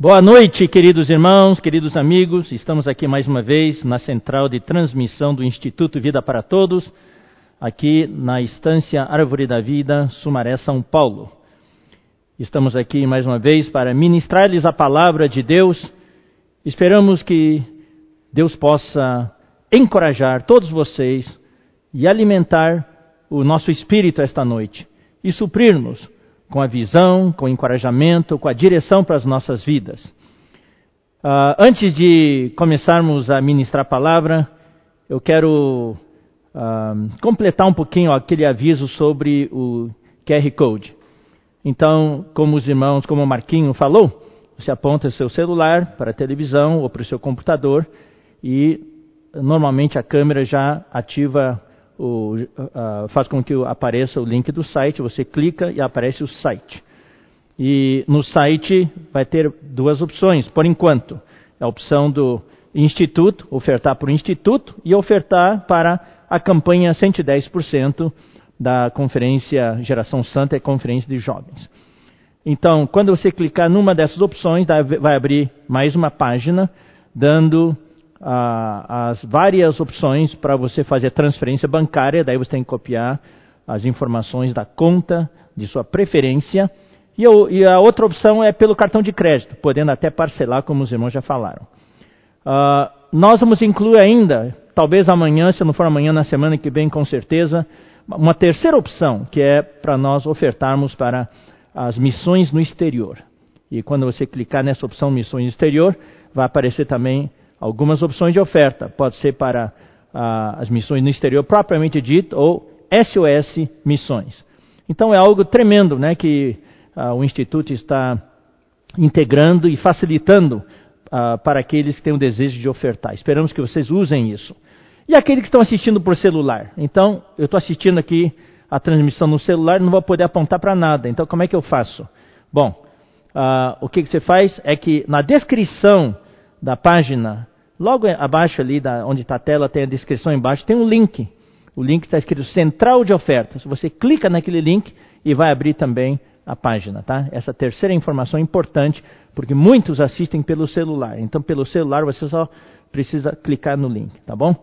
Boa noite, queridos irmãos, queridos amigos. Estamos aqui mais uma vez na central de transmissão do Instituto Vida para Todos, aqui na Estância Árvore da Vida, Sumaré, São Paulo. Estamos aqui mais uma vez para ministrar-lhes a palavra de Deus. Esperamos que Deus possa encorajar todos vocês e alimentar o nosso espírito esta noite e suprir-nos com a visão, com o encorajamento, com a direção para as nossas vidas. Uh, antes de começarmos a ministrar a palavra, eu quero uh, completar um pouquinho aquele aviso sobre o QR Code. Então, como os irmãos, como o Marquinho falou, você aponta o seu celular para a televisão ou para o seu computador e normalmente a câmera já ativa o, uh, faz com que apareça o link do site, você clica e aparece o site. E no site vai ter duas opções, por enquanto. A opção do Instituto, ofertar para o Instituto, e ofertar para a campanha 110% da Conferência Geração Santa e Conferência de Jovens. Então, quando você clicar numa dessas opções, vai abrir mais uma página dando as várias opções para você fazer transferência bancária, daí você tem que copiar as informações da conta de sua preferência. E, e a outra opção é pelo cartão de crédito, podendo até parcelar, como os irmãos já falaram. Uh, nós vamos incluir ainda, talvez amanhã, se não for amanhã, na semana que vem, com certeza, uma terceira opção, que é para nós ofertarmos para as missões no exterior. E quando você clicar nessa opção Missões no Exterior, vai aparecer também algumas opções de oferta. Pode ser para ah, as missões no exterior propriamente dito ou SOS Missões. Então é algo tremendo né, que ah, o Instituto está integrando e facilitando ah, para aqueles que têm o desejo de ofertar. Esperamos que vocês usem isso. E aqueles que estão assistindo por celular. Então, eu estou assistindo aqui a transmissão no celular, não vou poder apontar para nada. Então, como é que eu faço? Bom, o que, que você faz é que na descrição da página, logo abaixo ali, da, onde está a tela, tem a descrição embaixo, tem um link. O link está escrito Central de Ofertas. Você clica naquele link e vai abrir também a página, tá? Essa terceira informação é importante, porque muitos assistem pelo celular. Então, pelo celular, você só precisa clicar no link, tá bom?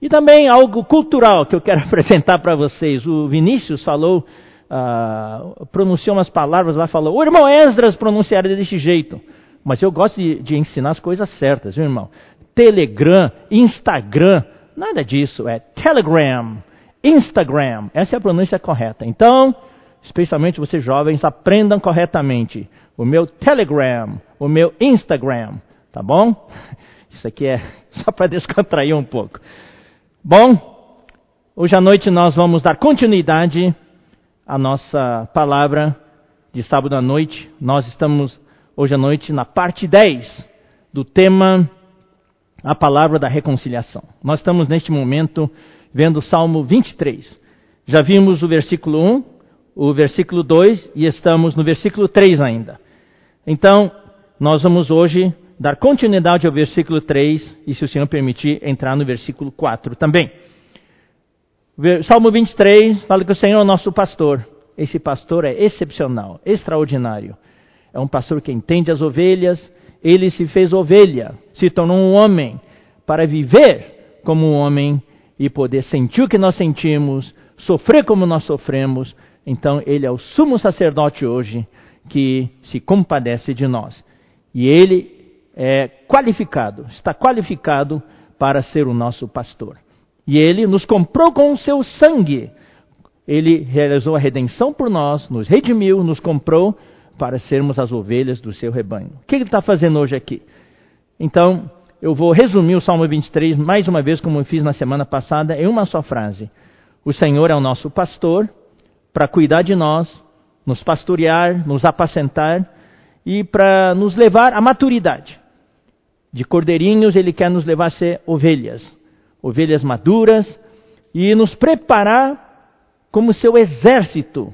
E também algo cultural que eu quero apresentar para vocês. O Vinícius falou, uh, pronunciou umas palavras lá, falou, o irmão Esdras pronunciaria desse jeito. Mas eu gosto de, de ensinar as coisas certas, viu, irmão? Telegram, Instagram, nada disso. É Telegram, Instagram. Essa é a pronúncia correta. Então, especialmente vocês jovens, aprendam corretamente. O meu Telegram, o meu Instagram, tá bom? Isso aqui é só para descontrair um pouco. Bom, hoje à noite nós vamos dar continuidade à nossa palavra de sábado à noite. Nós estamos hoje à noite na parte 10 do tema A Palavra da Reconciliação. Nós estamos neste momento vendo o Salmo 23. Já vimos o versículo 1, o versículo 2 e estamos no versículo 3 ainda. Então, nós vamos hoje dar continuidade ao versículo 3 e, se o Senhor permitir, entrar no versículo 4 também. Salmo 23 fala que o Senhor é o nosso pastor. Esse pastor é excepcional, extraordinário é um pastor que entende as ovelhas, ele se fez ovelha, se tornou um homem para viver como um homem e poder sentir o que nós sentimos, sofrer como nós sofremos. Então, ele é o sumo sacerdote hoje que se compadece de nós. E ele é qualificado, está qualificado para ser o nosso pastor. E ele nos comprou com o seu sangue. Ele realizou a redenção por nós, nos redimiu, nos comprou para sermos as ovelhas do seu rebanho. O que ele está fazendo hoje aqui? Então, eu vou resumir o Salmo 23 mais uma vez, como eu fiz na semana passada, em uma só frase. O Senhor é o nosso pastor para cuidar de nós, nos pastorear, nos apacentar e para nos levar à maturidade. De cordeirinhos, Ele quer nos levar a ser ovelhas, ovelhas maduras e nos preparar como seu exército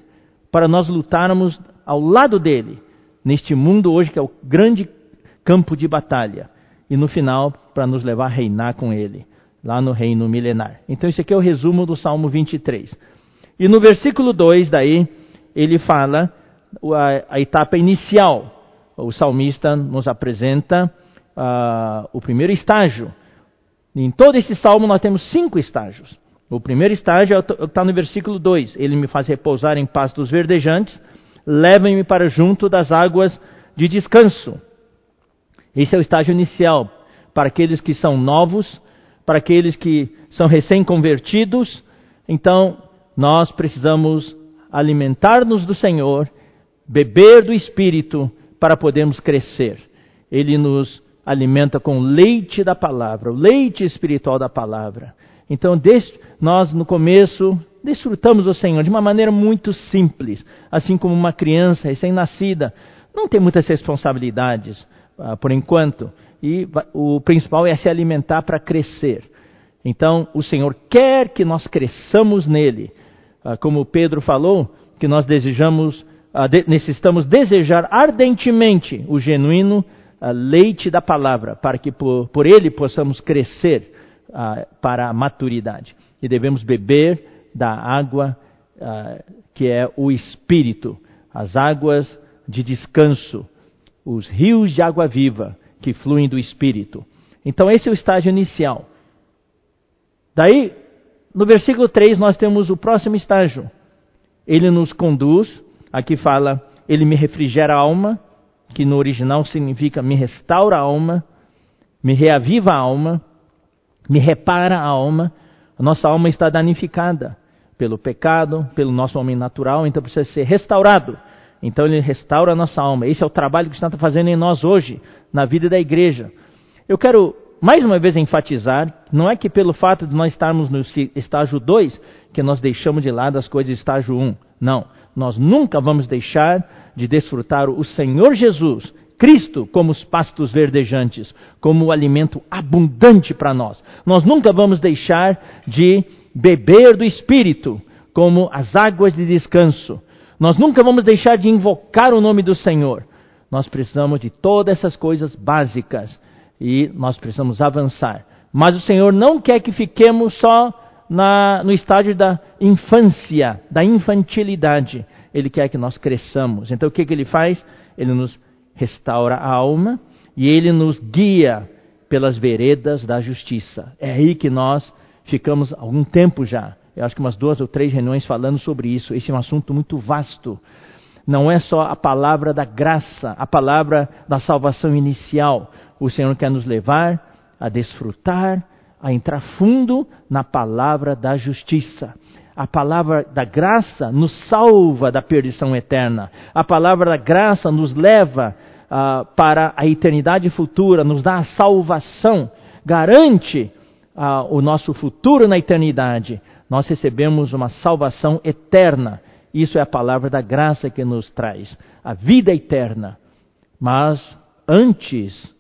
para nós lutarmos ao lado dele, neste mundo hoje que é o grande campo de batalha, e no final para nos levar a reinar com ele, lá no reino milenar. Então, esse aqui é o resumo do Salmo 23. E no versículo 2, daí, ele fala a, a etapa inicial, o salmista nos apresenta uh, o primeiro estágio. Em todo esse salmo nós temos cinco estágios. O primeiro estágio está no versículo 2. Ele me faz repousar em pastos verdejantes, leva-me para junto das águas de descanso. Esse é o estágio inicial para aqueles que são novos, para aqueles que são recém-convertidos. Então, nós precisamos alimentar-nos do Senhor, beber do Espírito para podermos crescer. Ele nos alimenta com leite da palavra, o leite espiritual da palavra. Então, nós no começo desfrutamos o Senhor de uma maneira muito simples, assim como uma criança recém-nascida não tem muitas responsabilidades uh, por enquanto, e o principal é se alimentar para crescer. Então, o Senhor quer que nós cresçamos nele, uh, como Pedro falou, que nós desejamos, uh, de, necessitamos desejar ardentemente o genuíno leite da palavra, para que por, por ele possamos crescer para a maturidade. E devemos beber da água que é o Espírito, as águas de descanso, os rios de água viva que fluem do Espírito. Então, esse é o estágio inicial. Daí, no versículo 3, nós temos o próximo estágio. Ele nos conduz, aqui fala, ele me refrigera a alma, que no original significa me restaura a alma, me reaviva a alma, me repara a alma. A nossa alma está danificada pelo pecado, pelo nosso homem natural, então precisa ser restaurado. Então ele restaura a nossa alma. Esse é o trabalho que o Senhor está fazendo em nós hoje, na vida da igreja. Eu quero mais uma vez enfatizar, não é que pelo fato de nós estarmos no estágio 2, que nós deixamos de lado as coisas do estágio 1. Um. Não. Nós nunca vamos deixar de desfrutar o Senhor Jesus, Cristo, como os pastos verdejantes, como o alimento abundante para nós. Nós nunca vamos deixar de beber do Espírito, como as águas de descanso. Nós nunca vamos deixar de invocar o nome do Senhor. Nós precisamos de todas essas coisas básicas e nós precisamos avançar. Mas o Senhor não quer que fiquemos só na, no estágio da infância, da infantilidade. Ele quer que nós cresçamos. Então o que, que ele faz? Ele nos restaura a alma e ele nos guia pelas veredas da justiça. É aí que nós ficamos algum tempo já eu acho que umas duas ou três reuniões falando sobre isso. Esse é um assunto muito vasto. Não é só a palavra da graça, a palavra da salvação inicial. O Senhor quer nos levar a desfrutar, a entrar fundo na palavra da justiça. A palavra da graça nos salva da perdição eterna. A palavra da graça nos leva uh, para a eternidade futura, nos dá a salvação, garante uh, o nosso futuro na eternidade nós recebemos uma salvação eterna. Isso é a palavra da graça que nos traz, a vida eterna. Mas antes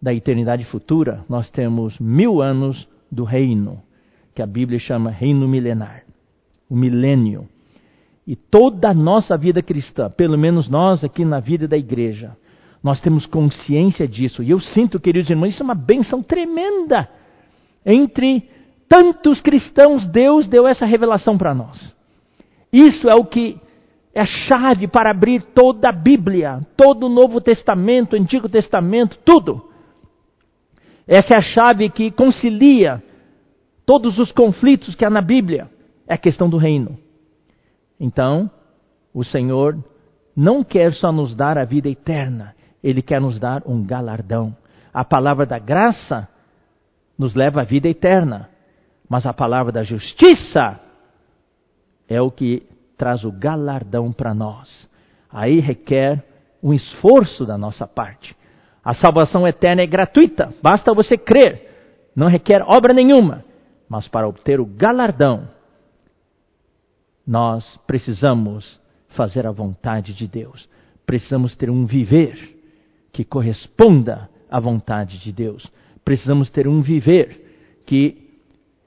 da eternidade futura, nós temos mil anos do reino, que a Bíblia chama reino milenar, o milênio. E toda a nossa vida cristã, pelo menos nós aqui na vida da igreja, nós temos consciência disso. E eu sinto, queridos irmãos, isso é uma benção tremenda entre tantos cristãos, Deus deu essa revelação para nós. Isso é o que é a chave para abrir toda a Bíblia, todo o Novo Testamento, Antigo Testamento, tudo. Essa é a chave que concilia todos os conflitos que há na Bíblia. É a questão do reino. Então, o Senhor não quer só nos dar a vida eterna, Ele quer nos dar um galardão. A palavra da graça nos leva à vida eterna. Mas a palavra da justiça é o que traz o galardão para nós. Aí requer um esforço da nossa parte. A salvação eterna é gratuita, basta você crer, não requer obra nenhuma. Mas para obter o galardão, nós precisamos fazer a vontade de Deus. Precisamos ter um viver que corresponda à vontade de Deus. Precisamos ter um viver que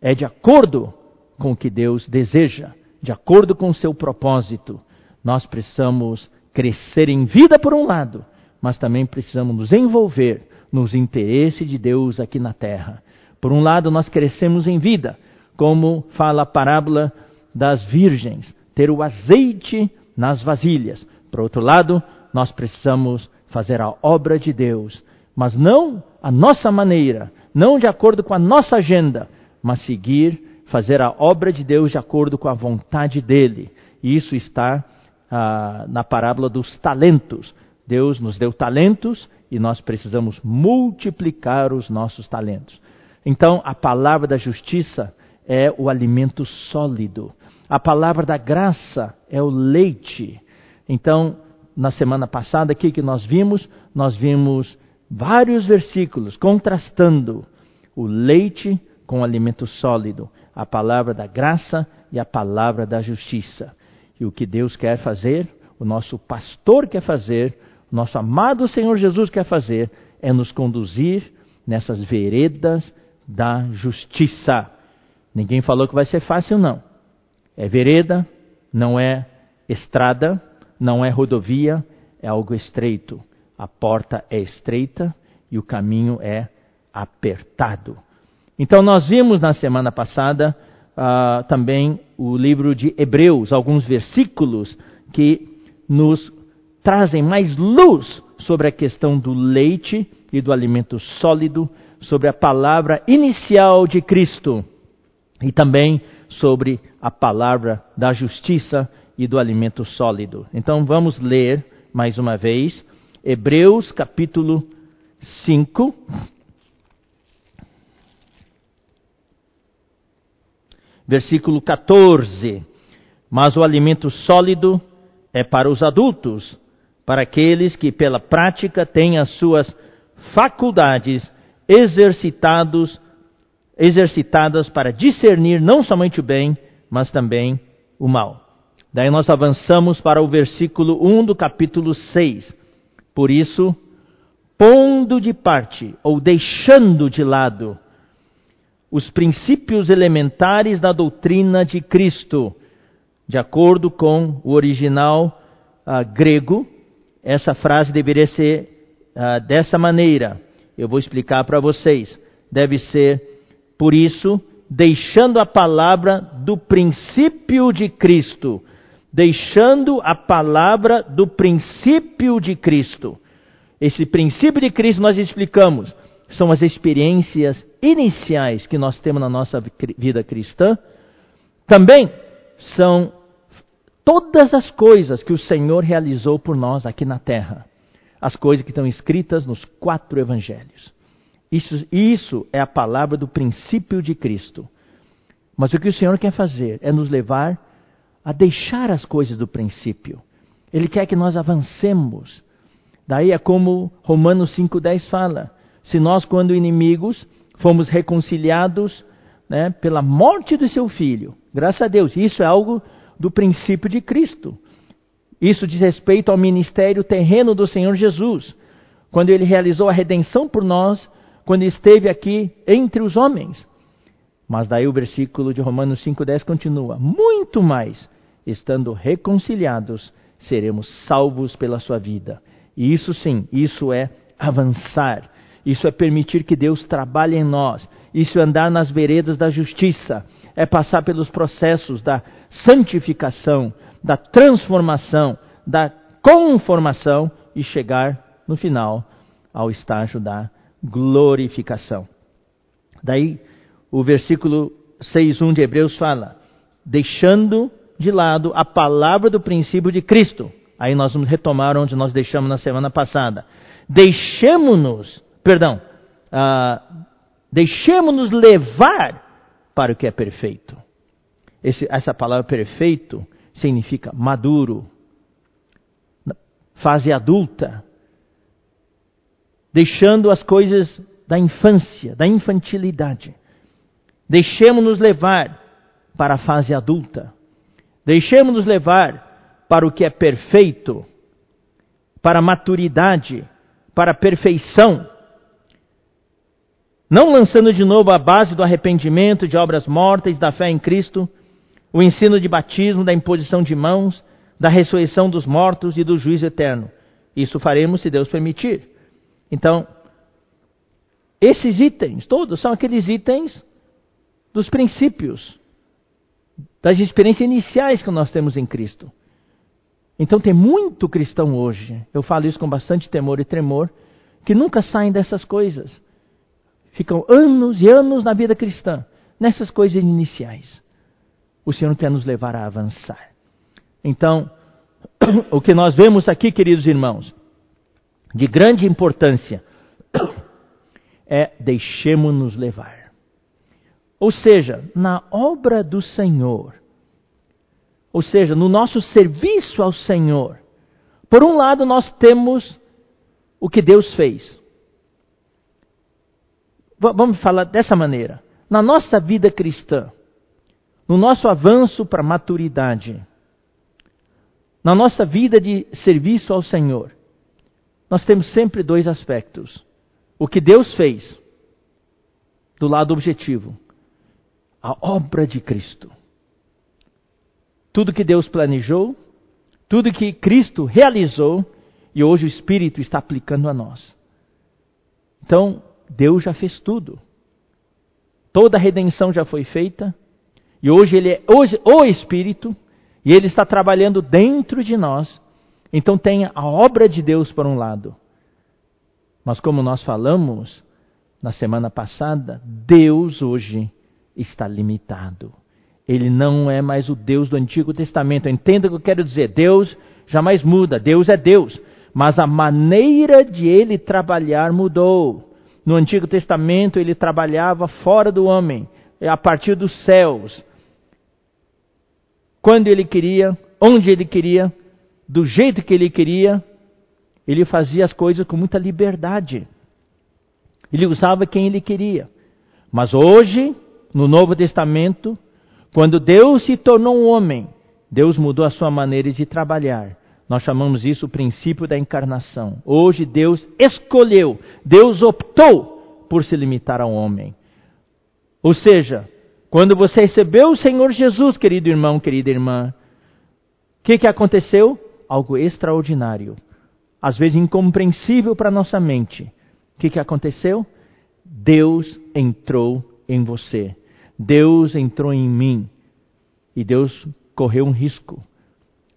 é de acordo com o que Deus deseja, de acordo com o seu propósito. Nós precisamos crescer em vida por um lado, mas também precisamos nos envolver nos interesses de Deus aqui na terra. Por um lado, nós crescemos em vida, como fala a parábola das virgens, ter o azeite nas vasilhas. Por outro lado, nós precisamos fazer a obra de Deus, mas não a nossa maneira, não de acordo com a nossa agenda, mas seguir, fazer a obra de Deus de acordo com a vontade dele. E isso está ah, na parábola dos talentos. Deus nos deu talentos e nós precisamos multiplicar os nossos talentos. Então, a palavra da justiça é o alimento sólido. A palavra da graça é o leite. Então, na semana passada aqui que nós vimos, nós vimos vários versículos contrastando o leite com o alimento sólido, a palavra da graça e a palavra da justiça. E o que Deus quer fazer, o nosso pastor quer fazer, o nosso amado Senhor Jesus quer fazer, é nos conduzir nessas veredas da justiça. Ninguém falou que vai ser fácil, não. É vereda, não é estrada, não é rodovia, é algo estreito. A porta é estreita e o caminho é apertado. Então, nós vimos na semana passada uh, também o livro de Hebreus, alguns versículos que nos trazem mais luz sobre a questão do leite e do alimento sólido, sobre a palavra inicial de Cristo e também sobre a palavra da justiça e do alimento sólido. Então vamos ler mais uma vez Hebreus capítulo 5. Versículo 14. Mas o alimento sólido é para os adultos, para aqueles que pela prática têm as suas faculdades exercitados, exercitadas para discernir não somente o bem, mas também o mal. Daí nós avançamos para o versículo 1 do capítulo 6. Por isso, pondo de parte ou deixando de lado os princípios elementares da doutrina de Cristo, de acordo com o original uh, grego, essa frase deveria ser uh, dessa maneira. Eu vou explicar para vocês. Deve ser, por isso, deixando a palavra do princípio de Cristo. Deixando a palavra do princípio de Cristo. Esse princípio de Cristo nós explicamos. São as experiências iniciais que nós temos na nossa vida cristã. Também são todas as coisas que o Senhor realizou por nós aqui na terra. As coisas que estão escritas nos quatro evangelhos. Isso, isso é a palavra do princípio de Cristo. Mas o que o Senhor quer fazer é nos levar a deixar as coisas do princípio. Ele quer que nós avancemos. Daí é como Romanos 5,10 fala: se nós, quando inimigos, fomos reconciliados né, pela morte do seu filho, graças a Deus, isso é algo do princípio de Cristo. Isso diz respeito ao ministério terreno do Senhor Jesus, quando ele realizou a redenção por nós, quando esteve aqui entre os homens. Mas daí o versículo de Romanos 5,10 continua: Muito mais, estando reconciliados, seremos salvos pela sua vida. E isso sim, isso é avançar. Isso é permitir que Deus trabalhe em nós. Isso é andar nas veredas da justiça é passar pelos processos da santificação, da transformação, da conformação e chegar no final ao estágio da glorificação. Daí o versículo 6:1 de Hebreus fala: deixando de lado a palavra do princípio de Cristo. Aí nós vamos retomar onde nós deixamos na semana passada. Deixemos-nos, perdão, uh, deixemos-nos levar para o que é perfeito. Esse, essa palavra perfeito significa maduro, fase adulta, deixando as coisas da infância, da infantilidade. Deixemos-nos levar para a fase adulta. Deixemos-nos levar para o que é perfeito, para a maturidade, para a perfeição não lançando de novo a base do arrependimento, de obras mortas, da fé em Cristo, o ensino de batismo, da imposição de mãos, da ressurreição dos mortos e do juízo eterno. Isso faremos se Deus permitir. Então, esses itens, todos, são aqueles itens dos princípios, das experiências iniciais que nós temos em Cristo. Então tem muito cristão hoje, eu falo isso com bastante temor e tremor, que nunca saem dessas coisas. Ficam anos e anos na vida cristã, nessas coisas iniciais. O Senhor quer nos levar a avançar. Então, o que nós vemos aqui, queridos irmãos, de grande importância, é deixemos-nos levar. Ou seja, na obra do Senhor, ou seja, no nosso serviço ao Senhor, por um lado nós temos o que Deus fez. Vamos falar dessa maneira. Na nossa vida cristã, no nosso avanço para a maturidade, na nossa vida de serviço ao Senhor, nós temos sempre dois aspectos: o que Deus fez, do lado objetivo, a obra de Cristo. Tudo que Deus planejou, tudo que Cristo realizou e hoje o Espírito está aplicando a nós. Então, Deus já fez tudo. Toda a redenção já foi feita e hoje ele é hoje o Espírito e ele está trabalhando dentro de nós. Então tem a obra de Deus por um lado. Mas como nós falamos na semana passada, Deus hoje está limitado. Ele não é mais o Deus do Antigo Testamento. Entenda o que eu quero dizer. Deus jamais muda. Deus é Deus. Mas a maneira de ele trabalhar mudou. No Antigo Testamento ele trabalhava fora do homem, a partir dos céus. Quando ele queria, onde ele queria, do jeito que ele queria, ele fazia as coisas com muita liberdade. Ele usava quem ele queria. Mas hoje, no Novo Testamento, quando Deus se tornou um homem, Deus mudou a sua maneira de trabalhar. Nós chamamos isso o princípio da encarnação. Hoje Deus escolheu, Deus optou por se limitar ao homem. Ou seja, quando você recebeu o Senhor Jesus, querido irmão, querida irmã, o que, que aconteceu? Algo extraordinário. Às vezes incompreensível para nossa mente. O que, que aconteceu? Deus entrou em você. Deus entrou em mim e Deus correu um risco.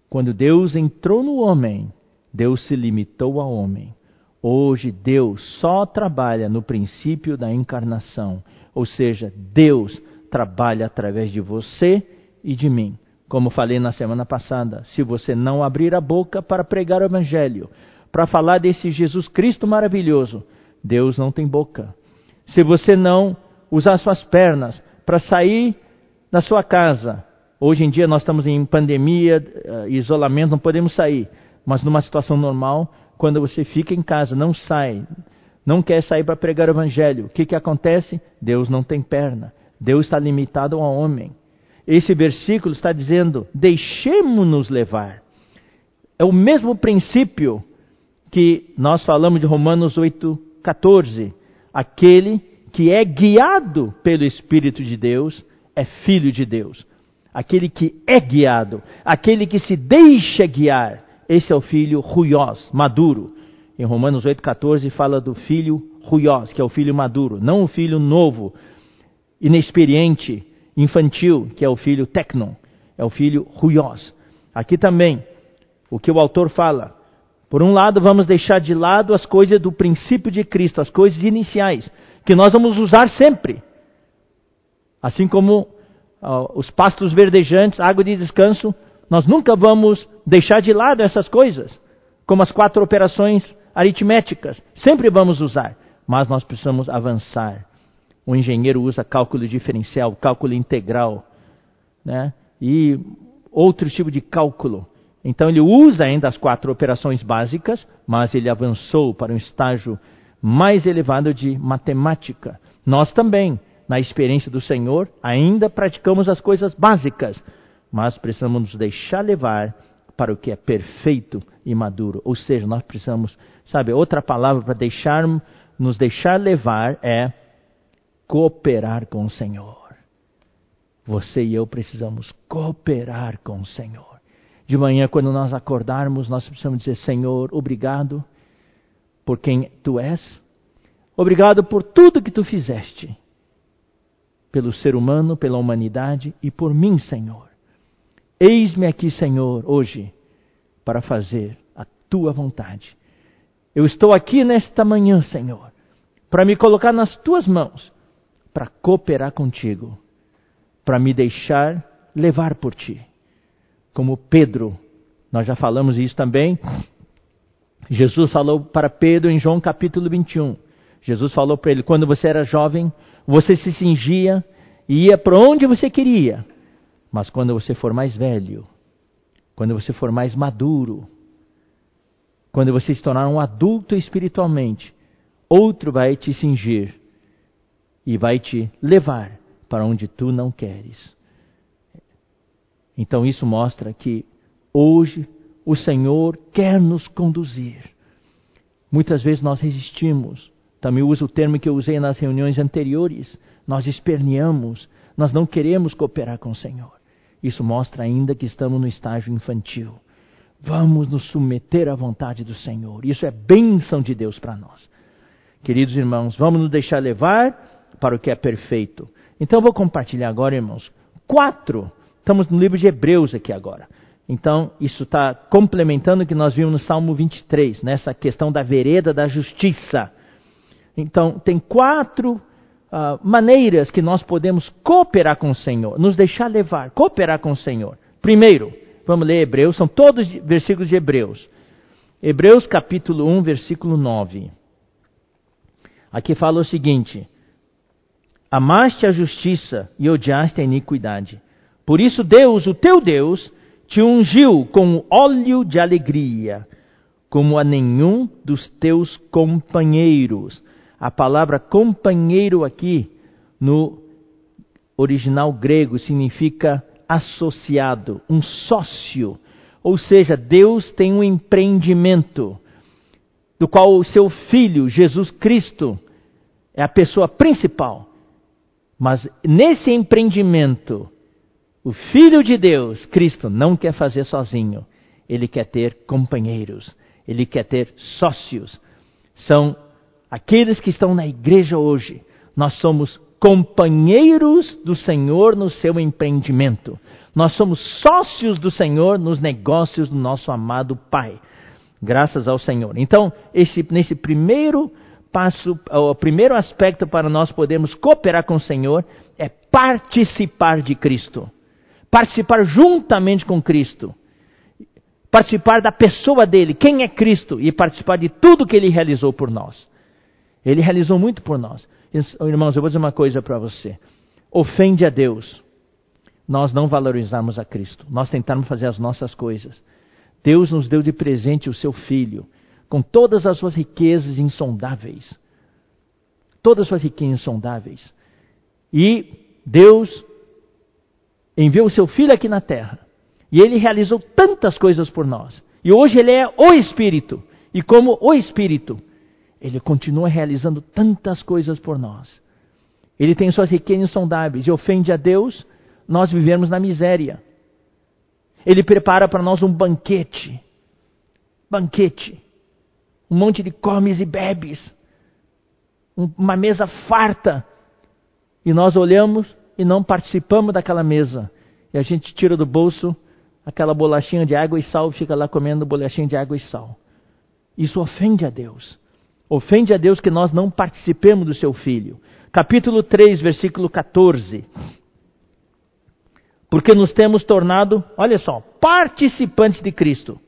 Quando Deus entrou no homem, Deus se limitou ao homem. Hoje Deus só trabalha no princípio da encarnação, ou seja, Deus trabalha através de você e de mim. Como falei na semana passada, se você não abrir a boca para pregar o Evangelho, para falar desse Jesus Cristo maravilhoso, Deus não tem boca. Se você não usar suas pernas para sair da sua casa. Hoje em dia nós estamos em pandemia, eh, isolamento, não podemos sair. Mas numa situação normal, quando você fica em casa, não sai, não quer sair para pregar o evangelho, o que, que acontece? Deus não tem perna. Deus está limitado ao homem. Esse versículo está dizendo: deixemos-nos levar. É o mesmo princípio que nós falamos de Romanos 8, 14. Aquele que é guiado pelo Espírito de Deus é filho de Deus. Aquele que é guiado, aquele que se deixa guiar, esse é o filho ruiós, maduro. Em Romanos 8,14 fala do filho ruiós, que é o filho maduro, não o filho novo, inexperiente, infantil, que é o filho tecnon, é o filho ruiós. Aqui também, o que o autor fala, por um lado, vamos deixar de lado as coisas do princípio de Cristo, as coisas iniciais que nós vamos usar sempre. Assim como uh, os pastos verdejantes, água de descanso, nós nunca vamos deixar de lado essas coisas, como as quatro operações aritméticas, sempre vamos usar, mas nós precisamos avançar. O engenheiro usa cálculo diferencial, cálculo integral, né? e outro tipo de cálculo. Então ele usa ainda as quatro operações básicas, mas ele avançou para um estágio mais elevado de matemática. Nós também, na experiência do Senhor, ainda praticamos as coisas básicas, mas precisamos nos deixar levar para o que é perfeito e maduro. Ou seja, nós precisamos, sabe, outra palavra para deixar, nos deixar levar é cooperar com o Senhor. Você e eu precisamos cooperar com o Senhor. De manhã, quando nós acordarmos, nós precisamos dizer: Senhor, obrigado por quem tu és. Obrigado por tudo que tu fizeste. Pelo ser humano, pela humanidade e por mim, Senhor. Eis-me aqui, Senhor, hoje, para fazer a tua vontade. Eu estou aqui nesta manhã, Senhor, para me colocar nas tuas mãos, para cooperar contigo, para me deixar levar por ti. Como Pedro, nós já falamos isso também. Jesus falou para Pedro em João capítulo 21. Jesus falou para ele: quando você era jovem, você se cingia e ia para onde você queria. Mas quando você for mais velho, quando você for mais maduro, quando você se tornar um adulto espiritualmente, outro vai te cingir e vai te levar para onde tu não queres. Então isso mostra que hoje o Senhor quer nos conduzir. Muitas vezes nós resistimos. Também uso o termo que eu usei nas reuniões anteriores. Nós esperneamos, nós não queremos cooperar com o Senhor. Isso mostra ainda que estamos no estágio infantil. Vamos nos submeter à vontade do Senhor. Isso é bênção de Deus para nós. Queridos irmãos, vamos nos deixar levar para o que é perfeito. Então eu vou compartilhar agora, irmãos, quatro. Estamos no livro de Hebreus aqui agora. Então, isso está complementando o que nós vimos no Salmo 23, nessa questão da vereda da justiça. Então, tem quatro uh, maneiras que nós podemos cooperar com o Senhor, nos deixar levar, cooperar com o Senhor. Primeiro, vamos ler Hebreus, são todos versículos de Hebreus. Hebreus capítulo 1, versículo 9. Aqui fala o seguinte: Amaste a justiça e odiaste a iniquidade. Por isso Deus, o teu Deus, te ungiu com óleo de alegria, como a nenhum dos teus companheiros. A palavra companheiro aqui, no original grego, significa associado, um sócio. Ou seja, Deus tem um empreendimento, do qual o seu filho, Jesus Cristo, é a pessoa principal. Mas nesse empreendimento, o Filho de Deus, Cristo, não quer fazer sozinho. Ele quer ter companheiros, ele quer ter sócios. São aqueles que estão na igreja hoje, nós somos companheiros do Senhor no seu empreendimento. Nós somos sócios do Senhor nos negócios do nosso amado Pai. Graças ao Senhor. Então, esse, nesse primeiro passo, o primeiro aspecto para nós podermos cooperar com o Senhor é participar de Cristo. Participar juntamente com Cristo. Participar da pessoa dele, quem é Cristo, e participar de tudo que ele realizou por nós. Ele realizou muito por nós. Irmãos, eu vou dizer uma coisa para você. Ofende a Deus nós não valorizarmos a Cristo, nós tentarmos fazer as nossas coisas. Deus nos deu de presente o seu Filho, com todas as suas riquezas insondáveis. Todas as suas riquezas insondáveis. E Deus enviou o seu Filho aqui na terra. E ele realizou tantas coisas por nós. E hoje ele é o Espírito. E como o Espírito, ele continua realizando tantas coisas por nós. Ele tem suas riquezas insondáveis e ofende a Deus nós vivemos na miséria. Ele prepara para nós um banquete. Banquete. Um monte de comes e bebes. Uma mesa farta. E nós olhamos e não participamos daquela mesa. E a gente tira do bolso aquela bolachinha de água e sal e fica lá comendo bolachinha de água e sal. Isso ofende a Deus. Ofende a Deus que nós não participemos do seu filho. Capítulo 3, versículo 14. Porque nos temos tornado, olha só, participantes de Cristo.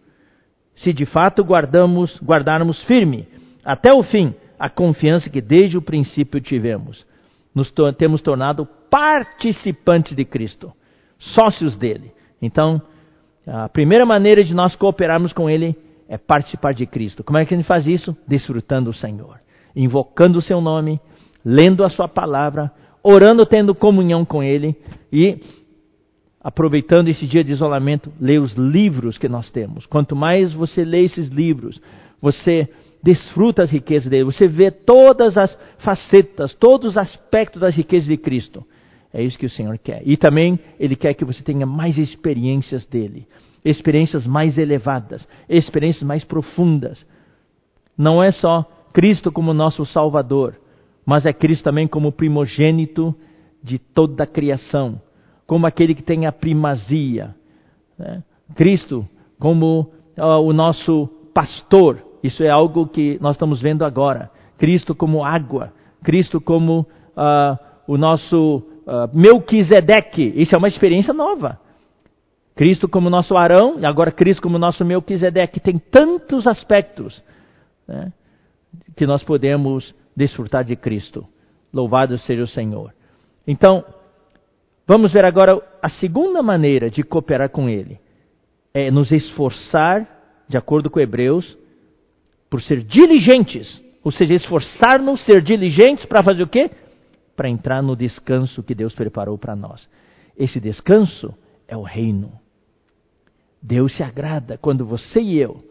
Se de fato guardamos, guardarmos firme até o fim a confiança que desde o princípio tivemos. Nos to temos tornado participantes de Cristo, sócios dele. Então, a primeira maneira de nós cooperarmos com ele é participar de Cristo. Como é que a gente faz isso? Desfrutando o Senhor, invocando o seu nome, lendo a sua palavra, orando, tendo comunhão com Ele e aproveitando esse dia de isolamento, lê os livros que nós temos. Quanto mais você lê esses livros, você desfruta as riquezas dele, você vê todas as facetas, todos os aspectos das riquezas de Cristo. É isso que o Senhor quer. E também Ele quer que você tenha mais experiências dele experiências mais elevadas, experiências mais profundas. Não é só Cristo como nosso Salvador, mas é Cristo também como primogênito de toda a criação, como aquele que tem a primazia. Né? Cristo como o nosso pastor. Isso é algo que nós estamos vendo agora. Cristo como água, Cristo como uh, o nosso uh, Melquisedeque. Isso é uma experiência nova. Cristo como nosso Arão e agora Cristo como nosso Melquisedeque. Tem tantos aspectos né, que nós podemos desfrutar de Cristo. Louvado seja o Senhor. Então, vamos ver agora a segunda maneira de cooperar com Ele. É nos esforçar, de acordo com Hebreus, por ser diligentes. Ou seja, esforçar-nos, ser diligentes para fazer o quê? Para entrar no descanso que Deus preparou para nós. Esse descanso é o reino. Deus se agrada quando você e eu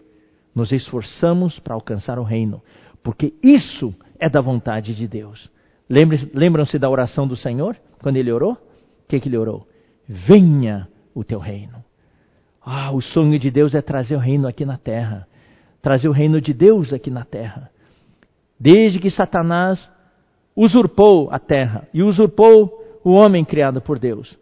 nos esforçamos para alcançar o reino, porque isso é da vontade de Deus. Lembram-se da oração do Senhor, quando ele orou? O que, que ele orou? Venha o teu reino. Ah, o sonho de Deus é trazer o reino aqui na terra. Trazer o reino de Deus aqui na terra. Desde que Satanás usurpou a terra e usurpou o homem criado por Deus.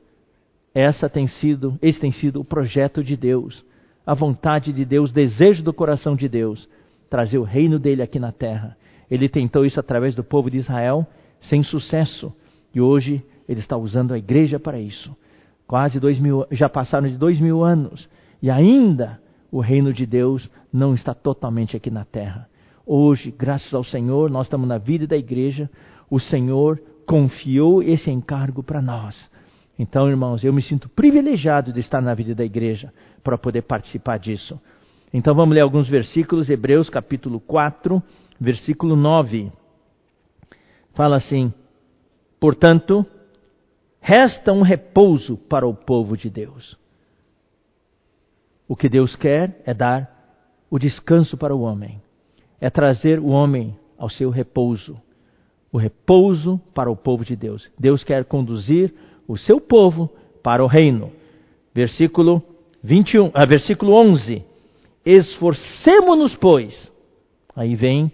Essa tem sido, esse tem sido o projeto de Deus, a vontade de Deus, o desejo do coração de Deus, trazer o reino dele aqui na terra. Ele tentou isso através do povo de Israel sem sucesso. E hoje ele está usando a igreja para isso. Quase dois mil, já passaram de dois mil anos e ainda o reino de Deus não está totalmente aqui na terra. Hoje, graças ao Senhor, nós estamos na vida da igreja. O Senhor confiou esse encargo para nós. Então, irmãos, eu me sinto privilegiado de estar na vida da igreja para poder participar disso. Então vamos ler alguns versículos, Hebreus capítulo 4, versículo 9 fala assim: portanto, resta um repouso para o povo de Deus. O que Deus quer é dar o descanso para o homem, é trazer o homem ao seu repouso, o repouso para o povo de Deus. Deus quer conduzir o seu povo para o reino. Versículo 21, ah, versículo 11. Esforcemo-nos, pois. Aí vem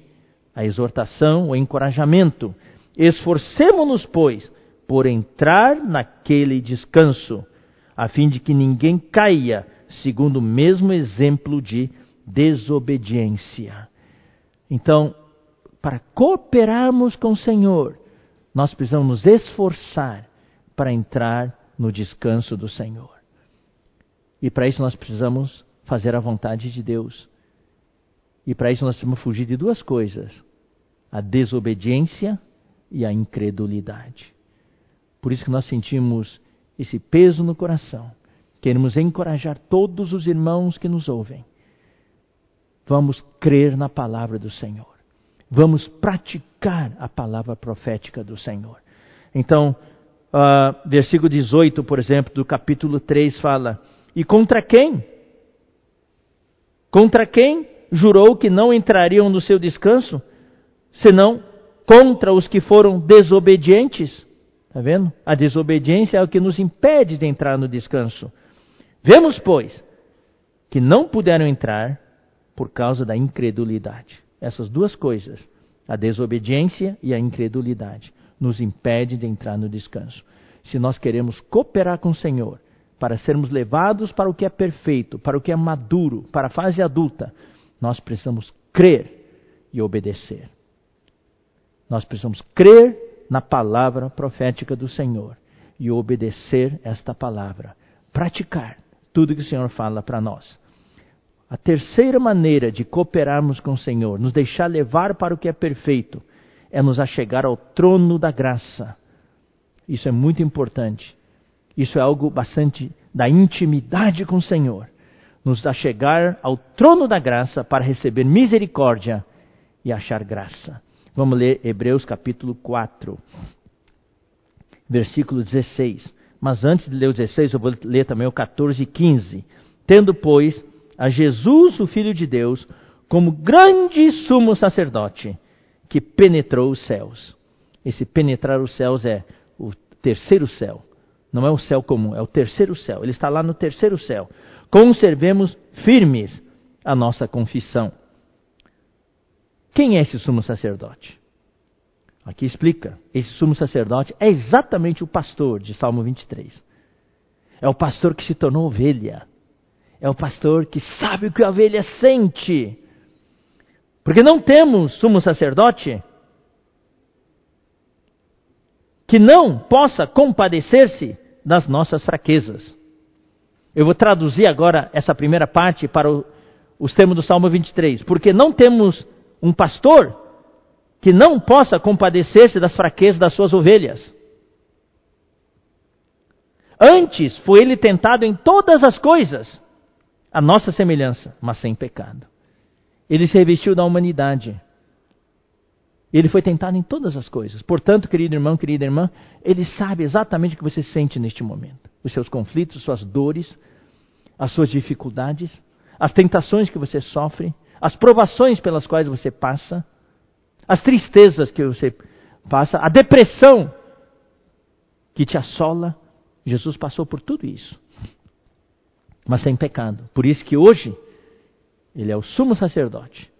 a exortação, o encorajamento. Esforcemo-nos, pois, por entrar naquele descanso, a fim de que ninguém caia segundo o mesmo exemplo de desobediência. Então, para cooperarmos com o Senhor, nós precisamos nos esforçar para entrar no descanso do Senhor. E para isso nós precisamos fazer a vontade de Deus. E para isso nós precisamos fugir de duas coisas: a desobediência e a incredulidade. Por isso que nós sentimos esse peso no coração. Queremos encorajar todos os irmãos que nos ouvem. Vamos crer na palavra do Senhor. Vamos praticar a palavra profética do Senhor. Então, uh, versículo 18, por exemplo, do capítulo 3 fala: E contra quem? Contra quem jurou que não entrariam no seu descanso? Senão contra os que foram desobedientes. Está vendo? A desobediência é o que nos impede de entrar no descanso. Vemos, pois, que não puderam entrar por causa da incredulidade. Essas duas coisas, a desobediência e a incredulidade, nos impedem de entrar no descanso. Se nós queremos cooperar com o Senhor, para sermos levados para o que é perfeito, para o que é maduro, para a fase adulta, nós precisamos crer e obedecer. Nós precisamos crer na palavra profética do Senhor e obedecer esta palavra, praticar tudo que o Senhor fala para nós. A terceira maneira de cooperarmos com o Senhor, nos deixar levar para o que é perfeito, é nos achegar ao trono da graça. Isso é muito importante. Isso é algo bastante da intimidade com o Senhor. Nos achegar ao trono da graça para receber misericórdia e achar graça. Vamos ler Hebreus capítulo 4, versículo 16. Mas antes de ler o 16, eu vou ler também o 14 e 15. Tendo, pois, a Jesus, o Filho de Deus, como grande sumo sacerdote, que penetrou os céus. Esse penetrar os céus é o terceiro céu. Não é o céu comum, é o terceiro céu. Ele está lá no terceiro céu. Conservemos firmes a nossa confissão. Quem é esse sumo sacerdote? Aqui explica. Esse sumo sacerdote é exatamente o pastor de Salmo 23. É o pastor que se tornou ovelha. É o pastor que sabe o que a ovelha sente. Porque não temos sumo sacerdote que não possa compadecer-se das nossas fraquezas. Eu vou traduzir agora essa primeira parte para o, os termos do Salmo 23. Porque não temos um pastor que não possa compadecer-se das fraquezas das suas ovelhas. Antes foi ele tentado em todas as coisas, a nossa semelhança, mas sem pecado. Ele se revestiu da humanidade. Ele foi tentado em todas as coisas. Portanto, querido irmão, querida irmã, ele sabe exatamente o que você sente neste momento. Os seus conflitos, suas dores, as suas dificuldades, as tentações que você sofre, as provações pelas quais você passa, as tristezas que você passa, a depressão que te assola. Jesus passou por tudo isso, mas sem pecado. Por isso que hoje ele é o sumo sacerdote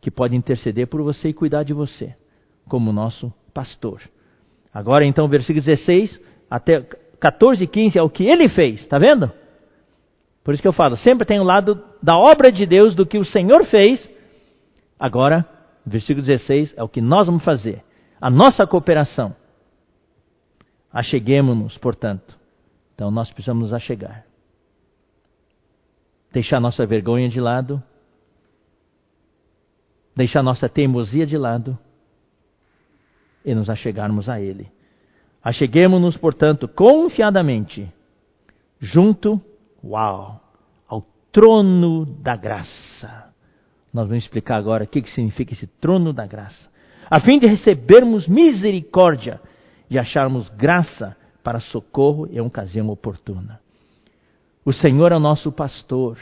que pode interceder por você e cuidar de você, como nosso pastor. Agora, então, versículo 16 até 14 e 15 é o que ele fez, está vendo? Por isso que eu falo, sempre tem o um lado da obra de Deus, do que o Senhor fez. Agora, versículo 16 é o que nós vamos fazer, a nossa cooperação. Acheguemos-nos, portanto. Então, nós precisamos nos achegar. Deixar nossa vergonha de lado deixar nossa teimosia de lado e nos achegarmos a Ele. Acheguemos-nos, portanto, confiadamente, junto, uau, ao trono da graça. Nós vamos explicar agora o que, que significa esse trono da graça, a fim de recebermos misericórdia e acharmos graça para socorro em ocasião oportuna. O Senhor é o nosso pastor.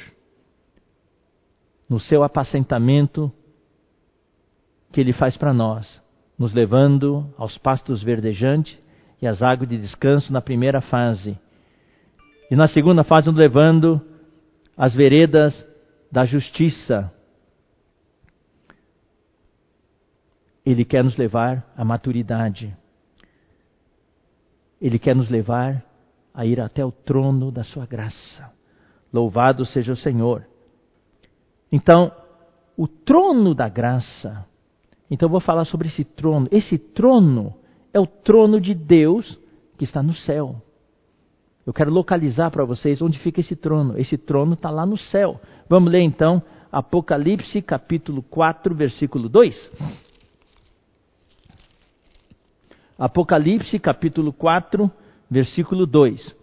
No seu apacentamento, que Ele faz para nós, nos levando aos pastos verdejantes e às águas de descanso na primeira fase. E na segunda fase, nos levando às veredas da justiça. Ele quer nos levar à maturidade. Ele quer nos levar a ir até o trono da Sua graça. Louvado seja o Senhor. Então, o trono da graça então eu vou falar sobre esse trono. Esse trono é o trono de Deus que está no céu. Eu quero localizar para vocês onde fica esse trono. Esse trono está lá no céu. Vamos ler então Apocalipse capítulo 4, versículo 2. Apocalipse capítulo 4, versículo 2.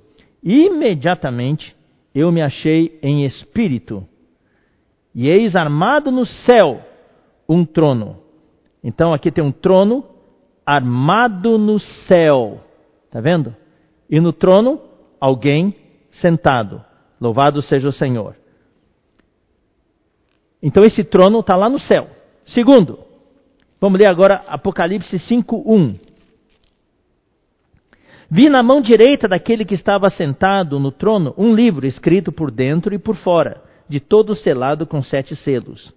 Imediatamente eu me achei em espírito, e eis armado no céu um trono então aqui tem um trono armado no céu. Está vendo? E no trono, alguém sentado. Louvado seja o Senhor. Então esse trono está lá no céu. Segundo, vamos ler agora Apocalipse 5:1. Vi na mão direita daquele que estava sentado no trono um livro escrito por dentro e por fora, de todo selado com sete selos.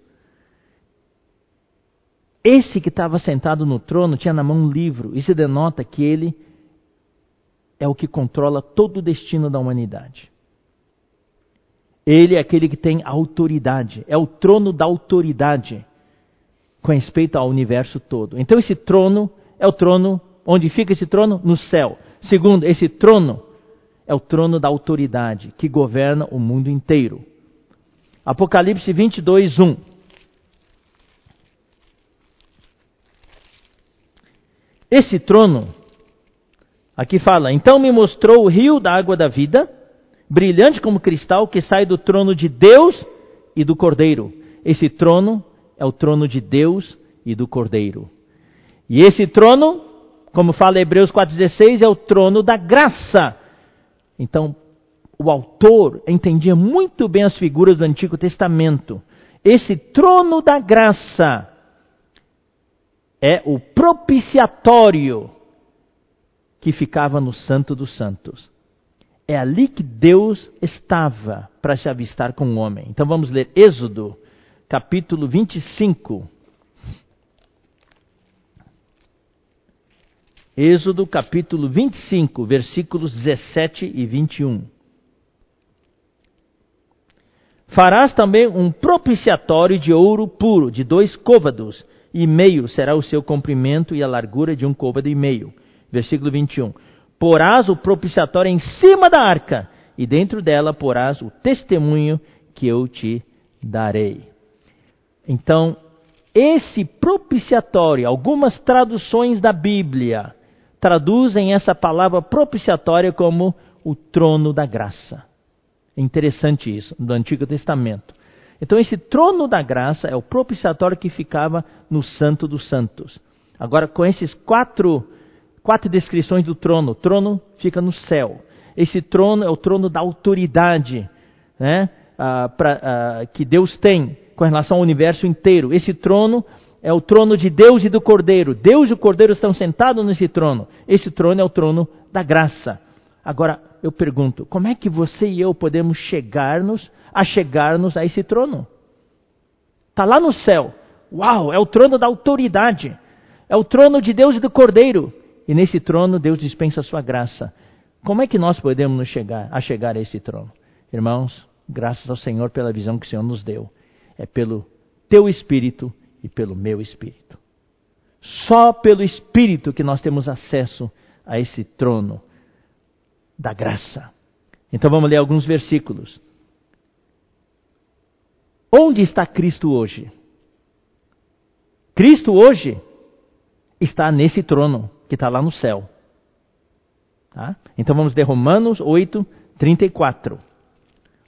Esse que estava sentado no trono tinha na mão um livro. Isso denota que ele é o que controla todo o destino da humanidade. Ele é aquele que tem autoridade, é o trono da autoridade com respeito ao universo todo. Então esse trono é o trono, onde fica esse trono? No céu. Segundo, esse trono é o trono da autoridade que governa o mundo inteiro. Apocalipse 22, 1. Esse trono, aqui fala: Então me mostrou o rio da água da vida, brilhante como cristal, que sai do trono de Deus e do Cordeiro. Esse trono é o trono de Deus e do Cordeiro. E esse trono, como fala Hebreus 4,16, é o trono da graça. Então, o autor entendia muito bem as figuras do Antigo Testamento. Esse trono da graça é o propiciatório que ficava no Santo dos Santos. É ali que Deus estava para se avistar com o homem. Então vamos ler Êxodo, capítulo 25. Êxodo capítulo 25, versículos 17 e 21. Farás também um propiciatório de ouro puro, de dois côvados e meio será o seu comprimento e a largura de um côvado e meio. Versículo 21. Porás o propiciatório em cima da arca, e dentro dela porás o testemunho que eu te darei. Então, esse propiciatório, algumas traduções da Bíblia traduzem essa palavra propiciatória como o trono da graça. É interessante isso, do Antigo Testamento. Então, esse trono da graça é o propiciatório que ficava no Santo dos Santos. Agora, com esses quatro, quatro descrições do trono, o trono fica no céu. Esse trono é o trono da autoridade né, ah, pra, ah, que Deus tem com relação ao universo inteiro. Esse trono é o trono de Deus e do Cordeiro. Deus e o Cordeiro estão sentados nesse trono. Esse trono é o trono da graça. Agora, eu pergunto, como é que você e eu podemos chegar-nos a chegar-nos a esse trono? Está lá no céu. Uau, é o trono da autoridade. É o trono de Deus e do Cordeiro. E nesse trono Deus dispensa a sua graça. Como é que nós podemos nos chegar a chegar a esse trono? Irmãos, graças ao Senhor pela visão que o Senhor nos deu. É pelo teu espírito e pelo meu espírito. Só pelo espírito que nós temos acesso a esse trono da graça. Então vamos ler alguns versículos. Onde está Cristo hoje? Cristo hoje está nesse trono que está lá no céu. Tá? Então vamos ler Romanos 8, 34.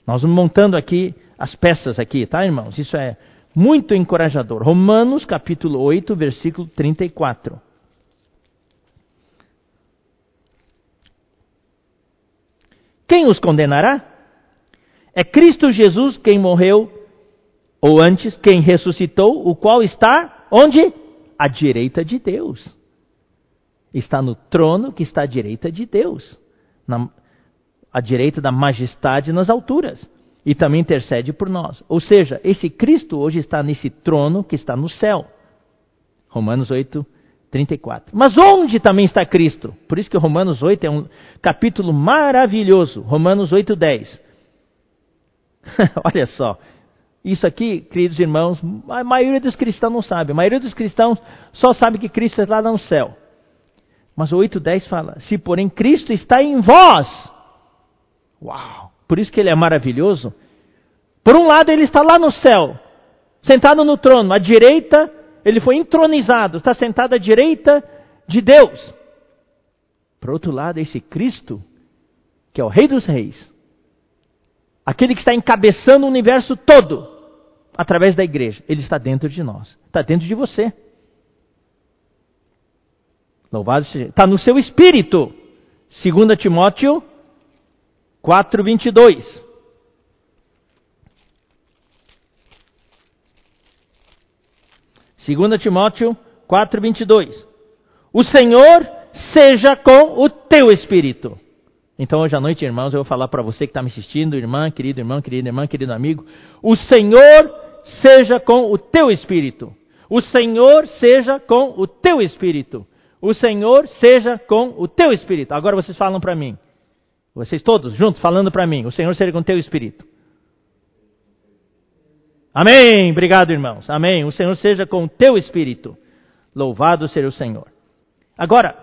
Nós vamos montando aqui as peças aqui, tá, irmãos? Isso é muito encorajador. Romanos capítulo 8, versículo 34. Quem os condenará? É Cristo Jesus quem morreu, ou antes, quem ressuscitou, o qual está onde? À direita de Deus. Está no trono que está à direita de Deus, na, à direita da majestade nas alturas, e também intercede por nós. Ou seja, esse Cristo hoje está nesse trono que está no céu. Romanos 8, 34. Mas onde também está Cristo? Por isso que Romanos 8 é um capítulo maravilhoso. Romanos 8, 10. Olha só. Isso aqui, queridos irmãos, a maioria dos cristãos não sabe. A maioria dos cristãos só sabe que Cristo está lá no céu. Mas o 8.10 fala: Se porém Cristo está em vós. Uau! Por isso que ele é maravilhoso. Por um lado, ele está lá no céu, sentado no trono, à direita ele foi entronizado, está sentado à direita de Deus. Por outro lado, esse Cristo, que é o Rei dos Reis, aquele que está encabeçando o universo todo, através da igreja, ele está dentro de nós, está dentro de você. Louvado seja. Está no seu espírito. 2 Timóteo 4, 22. 2 Timóteo 4, 22. O Senhor seja com o teu espírito. Então, hoje à noite, irmãos, eu vou falar para você que está me assistindo, irmã, querido irmão, querida irmã, querido amigo. O Senhor seja com o teu espírito. O Senhor seja com o teu espírito. O Senhor seja com o teu espírito. Agora vocês falam para mim. Vocês todos juntos falando para mim. O Senhor seja com teu espírito. Amém. Obrigado, irmãos. Amém. O Senhor seja com teu espírito. Louvado seja o Senhor. Agora,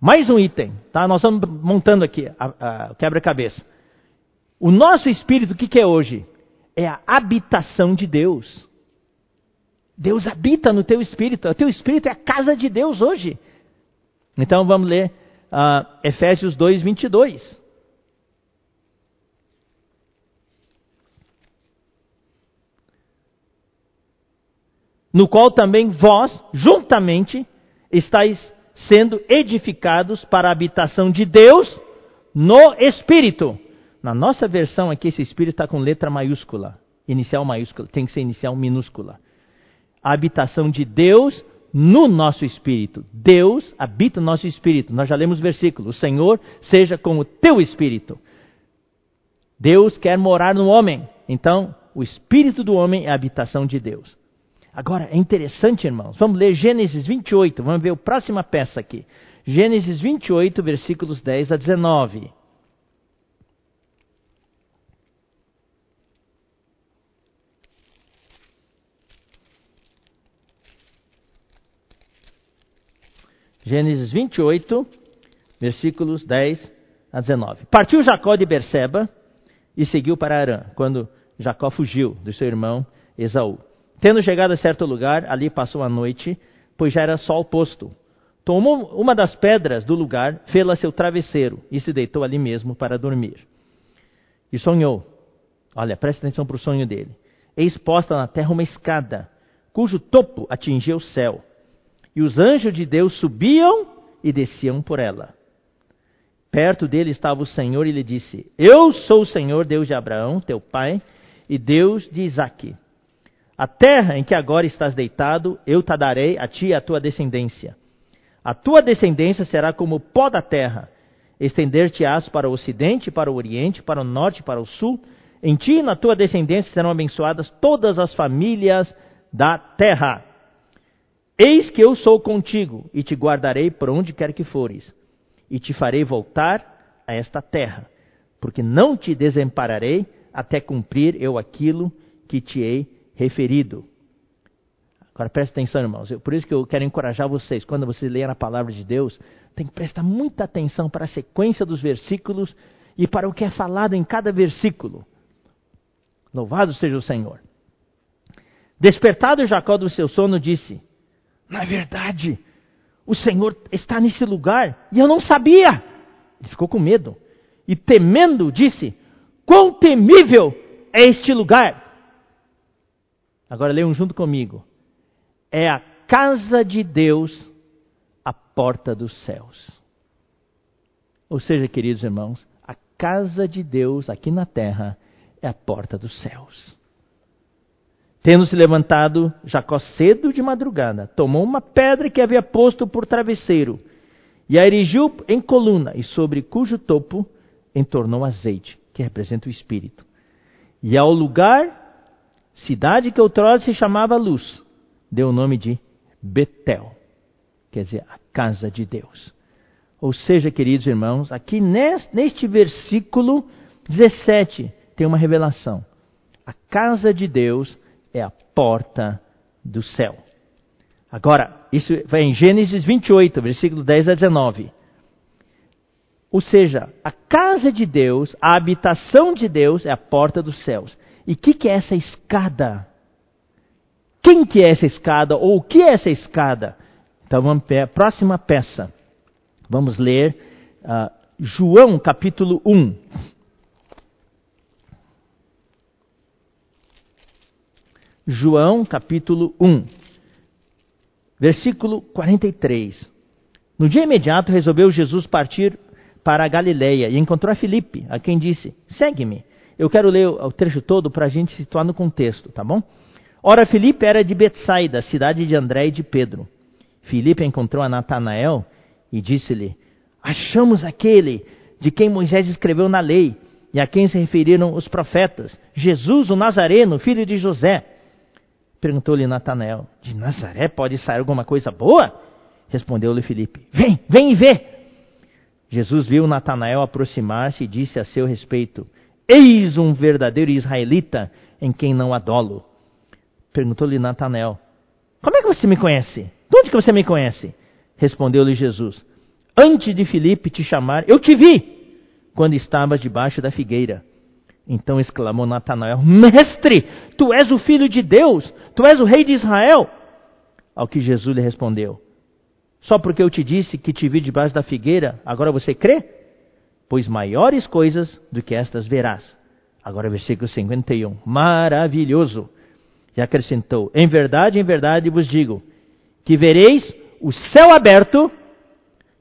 mais um item, tá? Nós estamos montando aqui o quebra-cabeça. O nosso espírito, o que, que é hoje? É a habitação de Deus. Deus habita no teu espírito. O teu espírito é a casa de Deus hoje. Então vamos ler uh, Efésios 2, 22. No qual também vós, juntamente, estáis sendo edificados para a habitação de Deus no Espírito. Na nossa versão aqui, esse Espírito está com letra maiúscula, inicial maiúscula, tem que ser inicial minúscula. A habitação de Deus no nosso espírito. Deus habita no nosso espírito. Nós já lemos o versículo: O Senhor seja com o teu espírito. Deus quer morar no homem. Então, o espírito do homem é a habitação de Deus. Agora, é interessante, irmãos. Vamos ler Gênesis 28. Vamos ver a próxima peça aqui. Gênesis 28, versículos 10 a 19. Gênesis 28, versículos 10 a 19. Partiu Jacó de Berseba e seguiu para Arã, quando Jacó fugiu do seu irmão Esaú. Tendo chegado a certo lugar, ali passou a noite, pois já era sol posto. Tomou uma das pedras do lugar, fê-la seu travesseiro e se deitou ali mesmo para dormir. E sonhou. Olha, preste atenção para o sonho dele. Eis posta na terra uma escada, cujo topo atingia o céu. E os anjos de Deus subiam e desciam por ela. Perto dele estava o Senhor e lhe disse: Eu sou o Senhor, Deus de Abraão, teu pai, e Deus de Isaque. A terra em que agora estás deitado, eu te darei a ti e a tua descendência. A tua descendência será como o pó da terra. Estender-te-ás para o ocidente, para o oriente, para o norte, para o sul. Em ti e na tua descendência serão abençoadas todas as famílias da terra. Eis que eu sou contigo e te guardarei por onde quer que fores, e te farei voltar a esta terra, porque não te desampararei até cumprir eu aquilo que te hei referido. Agora preste atenção, irmãos. Eu, por isso que eu quero encorajar vocês, quando vocês lerem a palavra de Deus, tem que prestar muita atenção para a sequência dos versículos e para o que é falado em cada versículo. Louvado seja o Senhor. Despertado Jacó do seu sono, disse: Na verdade, o Senhor está nesse lugar e eu não sabia. Ele ficou com medo e, temendo, disse: Quão temível é este lugar! Agora leiam junto comigo. É a casa de Deus a porta dos céus. Ou seja, queridos irmãos, a casa de Deus aqui na terra é a porta dos céus. Tendo se levantado, Jacó cedo de madrugada, tomou uma pedra que havia posto por travesseiro e a erigiu em coluna, e sobre cujo topo entornou azeite, que representa o Espírito. E ao lugar cidade que outrora se chamava Luz, deu o nome de Betel, quer dizer, a casa de Deus. Ou seja, queridos irmãos, aqui neste versículo 17 tem uma revelação. A casa de Deus é a porta do céu. Agora, isso vai em Gênesis 28, versículo 10 a 19. Ou seja, a casa de Deus, a habitação de Deus é a porta dos céus. E o que, que é essa escada? Quem que é essa escada? Ou o que é essa escada? Então vamos para a próxima peça. Vamos ler uh, João capítulo 1. João capítulo 1, versículo 43. No dia imediato resolveu Jesus partir para a Galileia e encontrou a Filipe, a quem disse: Segue-me. Eu quero ler o trecho todo para a gente situar no contexto, tá bom? Ora, Filipe era de Betsaida, cidade de André e de Pedro. Filipe encontrou a Natanael e disse-lhe: Achamos aquele de quem Moisés escreveu na lei e a quem se referiram os profetas, Jesus, o Nazareno, filho de José. Perguntou-lhe Natanael: De Nazaré pode sair alguma coisa boa? Respondeu-lhe Filipe: Vem, vem e vê. Jesus viu Natanael aproximar-se e disse a seu respeito: Eis um verdadeiro israelita em quem não há dolo. Perguntou-lhe Natanael: Como é que você me conhece? De onde que você me conhece? Respondeu-lhe Jesus: Antes de Filipe te chamar, eu te vi quando estavas debaixo da figueira. Então exclamou Natanael: Mestre, tu és o filho de Deus, tu és o rei de Israel. Ao que Jesus lhe respondeu: Só porque eu te disse que te vi debaixo da figueira, agora você crê? Pois maiores coisas do que estas verás. Agora, versículo 51. Maravilhoso. E acrescentou: Em verdade, em verdade vos digo, que vereis o céu aberto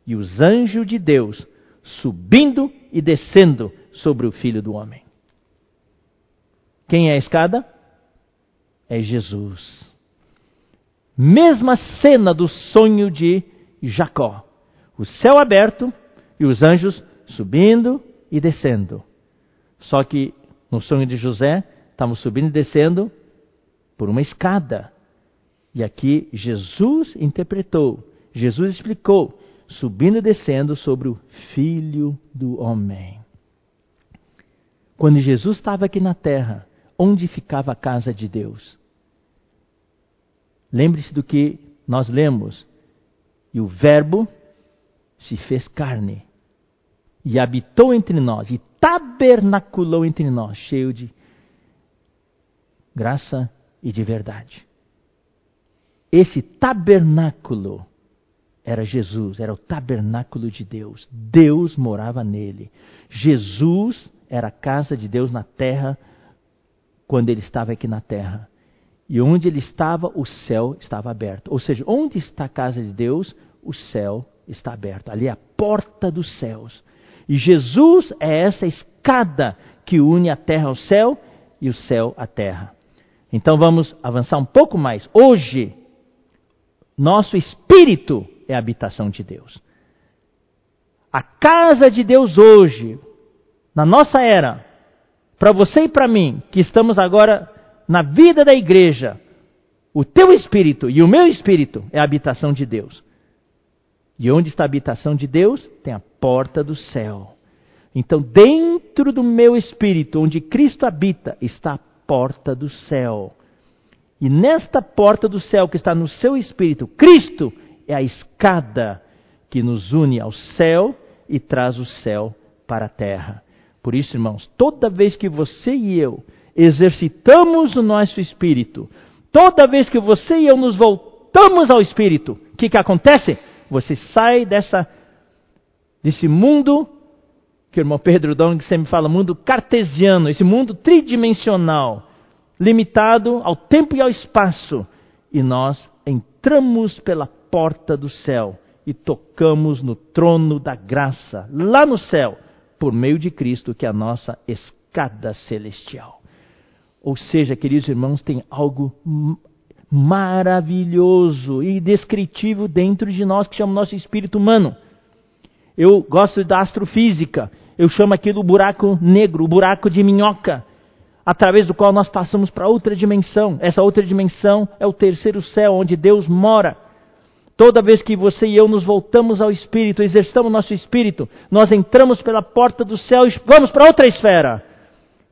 e os anjos de Deus subindo e descendo sobre o filho do homem. Quem é a escada? É Jesus. Mesma cena do sonho de Jacó: o céu aberto e os anjos subindo e descendo. Só que no sonho de José, estamos subindo e descendo por uma escada. E aqui Jesus interpretou, Jesus explicou, subindo e descendo sobre o Filho do Homem. Quando Jesus estava aqui na terra, onde ficava a casa de Deus? Lembre-se do que nós lemos. E o Verbo se fez carne e habitou entre nós e tabernaculou entre nós, cheio de graça e de verdade. Esse tabernáculo era Jesus, era o tabernáculo de Deus. Deus morava nele. Jesus era a casa de Deus na terra quando ele estava aqui na terra. E onde ele estava, o céu estava aberto. Ou seja, onde está a casa de Deus, o céu está aberto. Ali é a porta dos céus. E Jesus é essa escada que une a terra ao céu e o céu à terra. Então vamos avançar um pouco mais. Hoje, nosso espírito é a habitação de Deus. A casa de Deus hoje, na nossa era, para você e para mim, que estamos agora na vida da igreja, o teu espírito e o meu espírito é a habitação de Deus. E onde está a habitação de Deus? Tem a porta do céu. Então, dentro do meu espírito, onde Cristo habita, está a porta do céu. E nesta porta do céu que está no seu espírito, Cristo é a escada que nos une ao céu e traz o céu para a terra. Por isso, irmãos, toda vez que você e eu exercitamos o nosso espírito, toda vez que você e eu nos voltamos ao espírito, o que, que acontece? Você sai dessa, desse mundo que o irmão Pedro Dong sempre fala, mundo cartesiano, esse mundo tridimensional, limitado ao tempo e ao espaço, e nós entramos pela porta do céu e tocamos no trono da graça, lá no céu, por meio de Cristo, que é a nossa escada celestial. Ou seja, queridos irmãos, tem algo maravilhoso e indescritível dentro de nós que chama nosso espírito humano. Eu gosto da astrofísica, eu chamo aquilo buraco negro, o buraco de minhoca, através do qual nós passamos para outra dimensão. Essa outra dimensão é o terceiro céu, onde Deus mora. Toda vez que você e eu nos voltamos ao Espírito, exercitamos nosso Espírito, nós entramos pela porta do céu e vamos para outra esfera.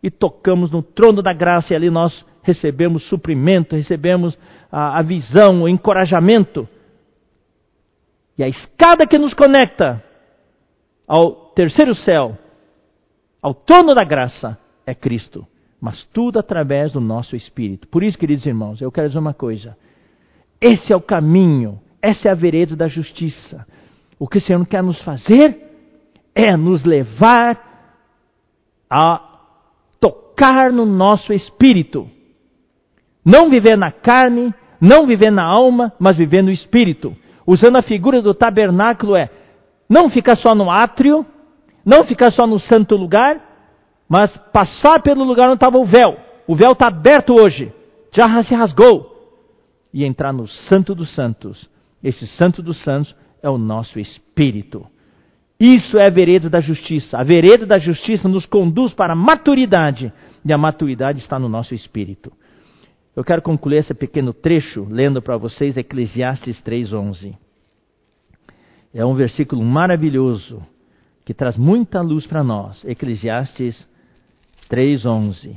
E tocamos no trono da graça, e ali nós recebemos suprimento, recebemos a, a visão, o encorajamento. E a escada que nos conecta ao terceiro céu, ao trono da graça, é Cristo. Mas tudo através do nosso espírito. Por isso, queridos irmãos, eu quero dizer uma coisa. Esse é o caminho, essa é a vereda da justiça. O que o Senhor quer nos fazer é nos levar a tocar no nosso espírito. Não viver na carne, não viver na alma, mas viver no espírito. Usando a figura do tabernáculo é não ficar só no átrio, não ficar só no santo lugar, mas passar pelo lugar onde estava o véu. O véu está aberto hoje, já se rasgou. E entrar no santo dos santos. Esse santo dos santos é o nosso espírito. Isso é a vereda da justiça. A vereda da justiça nos conduz para a maturidade. E a maturidade está no nosso espírito. Eu quero concluir esse pequeno trecho lendo para vocês Eclesiastes 3:11. É um versículo maravilhoso que traz muita luz para nós. Eclesiastes 3:11.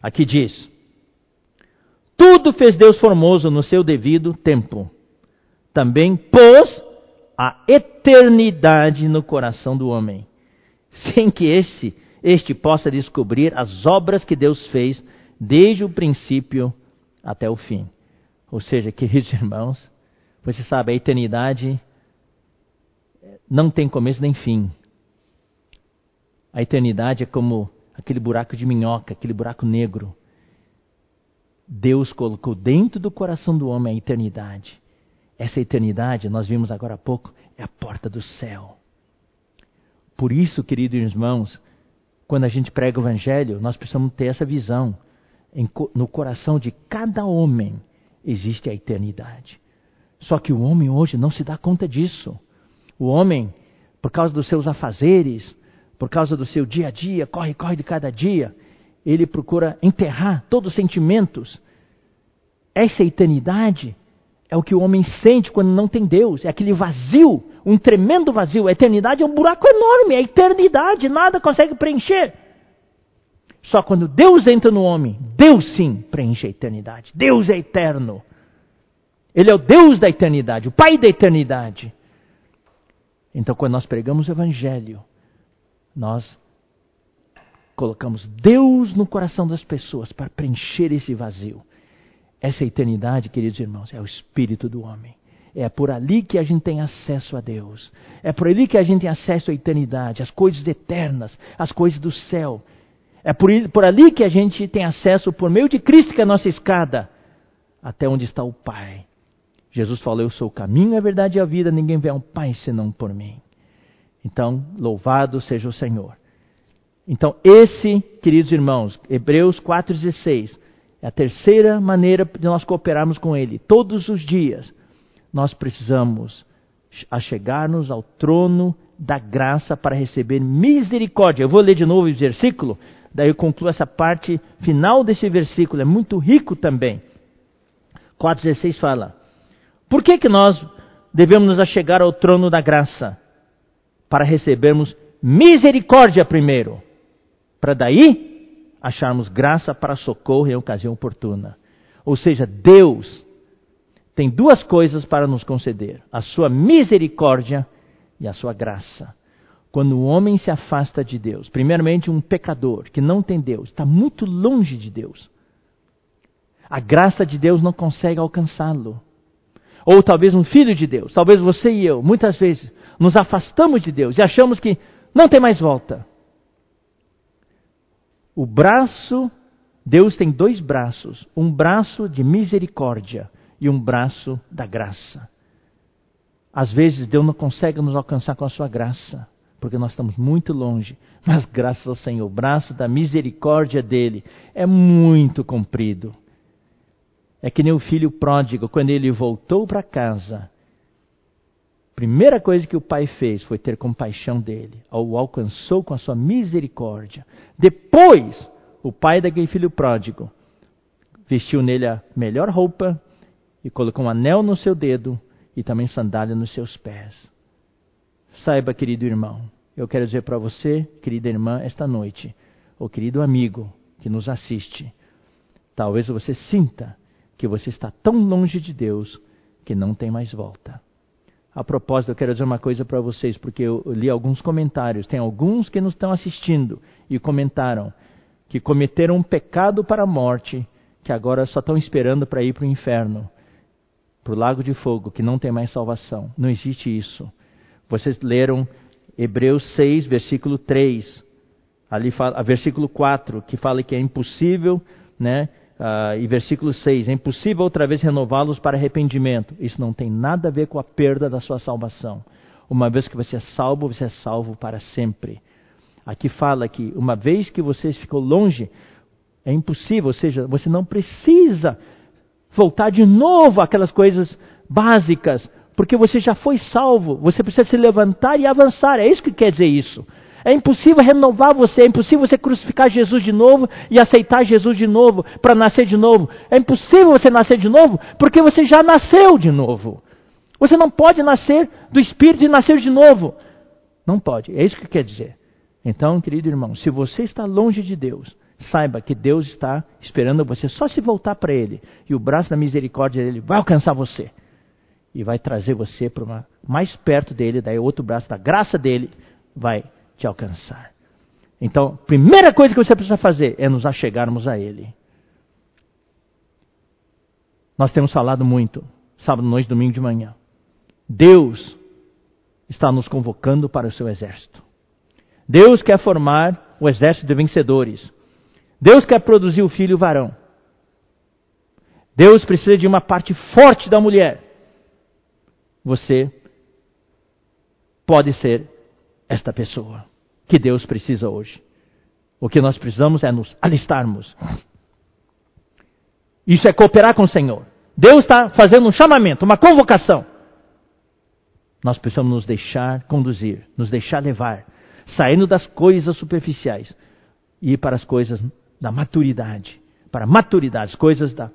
Aqui diz: Tudo fez Deus formoso no seu devido tempo. Também pôs a eternidade no coração do homem, sem que este, este possa descobrir as obras que Deus fez desde o princípio até o fim. Ou seja, queridos irmãos, você sabe, a eternidade não tem começo nem fim. A eternidade é como aquele buraco de minhoca, aquele buraco negro. Deus colocou dentro do coração do homem a eternidade. Essa eternidade, nós vimos agora há pouco, é a porta do céu. Por isso, queridos irmãos, quando a gente prega o Evangelho, nós precisamos ter essa visão. no coração de cada homem existe a eternidade. Só que o homem hoje não se dá conta disso. O homem, por causa dos seus afazeres, por causa do seu dia a dia, corre, corre de cada dia, ele procura enterrar todos os sentimentos. Essa eternidade é o que o homem sente quando não tem Deus. É aquele vazio, um tremendo vazio. A eternidade é um buraco enorme, é a eternidade, nada consegue preencher. Só quando Deus entra no homem, Deus sim preenche a eternidade. Deus é eterno. Ele é o Deus da eternidade, o Pai da eternidade. Então, quando nós pregamos o Evangelho, nós colocamos Deus no coração das pessoas para preencher esse vazio. Essa eternidade, queridos irmãos, é o espírito do homem. É por ali que a gente tem acesso a Deus. É por ali que a gente tem acesso à eternidade, às coisas eternas, às coisas do céu. É por, por ali que a gente tem acesso, por meio de Cristo, que é a nossa escada, até onde está o Pai. Jesus falou: Eu sou o caminho, a verdade e a vida, ninguém vê ao Pai senão por mim. Então, louvado seja o Senhor. Então, esse, queridos irmãos, Hebreus 4,16, é a terceira maneira de nós cooperarmos com Ele. Todos os dias, nós precisamos achegar-nos ao trono da graça para receber misericórdia. Eu vou ler de novo o versículo, daí eu concluo essa parte final desse versículo, é muito rico também. 4,16 fala: Por que, que nós devemos nos achegar ao trono da graça? Para recebermos misericórdia primeiro para daí acharmos graça para socorro em ocasião oportuna. Ou seja, Deus tem duas coisas para nos conceder: a sua misericórdia e a sua graça. Quando o homem se afasta de Deus, primeiramente um pecador que não tem Deus, está muito longe de Deus. A graça de Deus não consegue alcançá-lo. Ou talvez um filho de Deus, talvez você e eu, muitas vezes nos afastamos de Deus e achamos que não tem mais volta. O braço, Deus tem dois braços: um braço de misericórdia e um braço da graça. Às vezes Deus não consegue nos alcançar com a sua graça, porque nós estamos muito longe, mas graças ao Senhor, o braço da misericórdia dele é muito comprido. É que nem o filho pródigo, quando ele voltou para casa, Primeira coisa que o pai fez foi ter compaixão dele, o alcançou com a sua misericórdia. Depois, o pai daquele filho pródigo vestiu nele a melhor roupa e colocou um anel no seu dedo e também sandália nos seus pés. Saiba, querido irmão, eu quero dizer para você, querida irmã, esta noite, ou querido amigo que nos assiste, talvez você sinta que você está tão longe de Deus que não tem mais volta. A propósito, eu quero dizer uma coisa para vocês, porque eu li alguns comentários. Tem alguns que nos estão assistindo e comentaram que cometeram um pecado para a morte, que agora só estão esperando para ir para o inferno, para o lago de fogo, que não tem mais salvação. Não existe isso. Vocês leram Hebreus 6, versículo 3, ali fala, versículo 4, que fala que é impossível, né? Uh, e versículo 6: É impossível outra vez renová-los para arrependimento. Isso não tem nada a ver com a perda da sua salvação. Uma vez que você é salvo, você é salvo para sempre. Aqui fala que uma vez que você ficou longe, é impossível, ou seja, você não precisa voltar de novo àquelas coisas básicas, porque você já foi salvo. Você precisa se levantar e avançar. É isso que quer dizer isso. É impossível renovar você, é impossível você crucificar Jesus de novo e aceitar Jesus de novo para nascer de novo. É impossível você nascer de novo porque você já nasceu de novo. Você não pode nascer do Espírito e nascer de novo. Não pode. É isso que quer dizer. Então, querido irmão, se você está longe de Deus, saiba que Deus está esperando você só se voltar para Ele. E o braço da misericórdia dele vai alcançar você. E vai trazer você para mais perto dele, daí outro braço da graça dele vai te alcançar. Então, primeira coisa que você precisa fazer é nos achegarmos a Ele. Nós temos falado muito, sábado, noite, domingo de manhã. Deus está nos convocando para o seu exército. Deus quer formar o exército de vencedores. Deus quer produzir o filho varão. Deus precisa de uma parte forte da mulher. Você pode ser esta pessoa que Deus precisa hoje. O que nós precisamos é nos alistarmos. Isso é cooperar com o Senhor. Deus está fazendo um chamamento, uma convocação. Nós precisamos nos deixar conduzir, nos deixar levar, saindo das coisas superficiais e ir para as coisas da maturidade, para a maturidade, as coisas da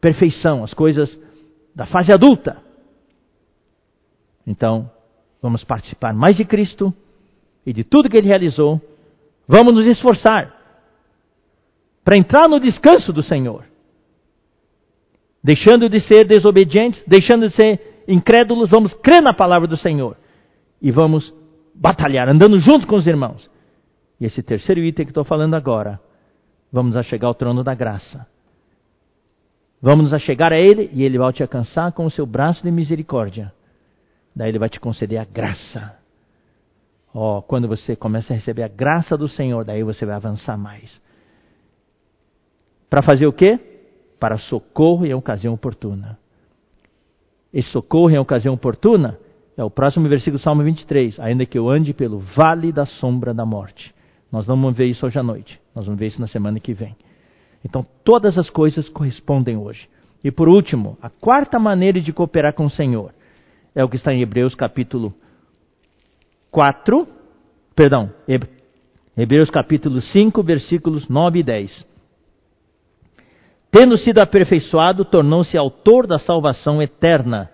perfeição, as coisas da fase adulta. Então, vamos participar mais de Cristo e de tudo que Ele realizou. Vamos nos esforçar. para entrar no descanso do Senhor. Deixando de ser desobedientes, deixando de ser incrédulos, vamos crer na palavra do Senhor e vamos batalhar, andando junto com os irmãos. E esse terceiro item que estou falando agora, vamos a chegar ao trono da graça. Vamos a chegar a Ele e Ele vai te alcançar com o seu braço de misericórdia. Daí Ele vai te conceder a graça. Oh, quando você começa a receber a graça do Senhor, daí você vai avançar mais. Para fazer o quê? Para socorro em ocasião oportuna. Esse socorro em ocasião oportuna é o próximo versículo do Salmo 23. Ainda que eu ande pelo vale da sombra da morte. Nós não vamos ver isso hoje à noite. Nós vamos ver isso na semana que vem. Então, todas as coisas correspondem hoje. E por último, a quarta maneira de cooperar com o Senhor é o que está em Hebreus capítulo 4, perdão, Hebreus capítulo 5, versículos 9 e 10. Tendo sido aperfeiçoado, tornou-se autor da salvação eterna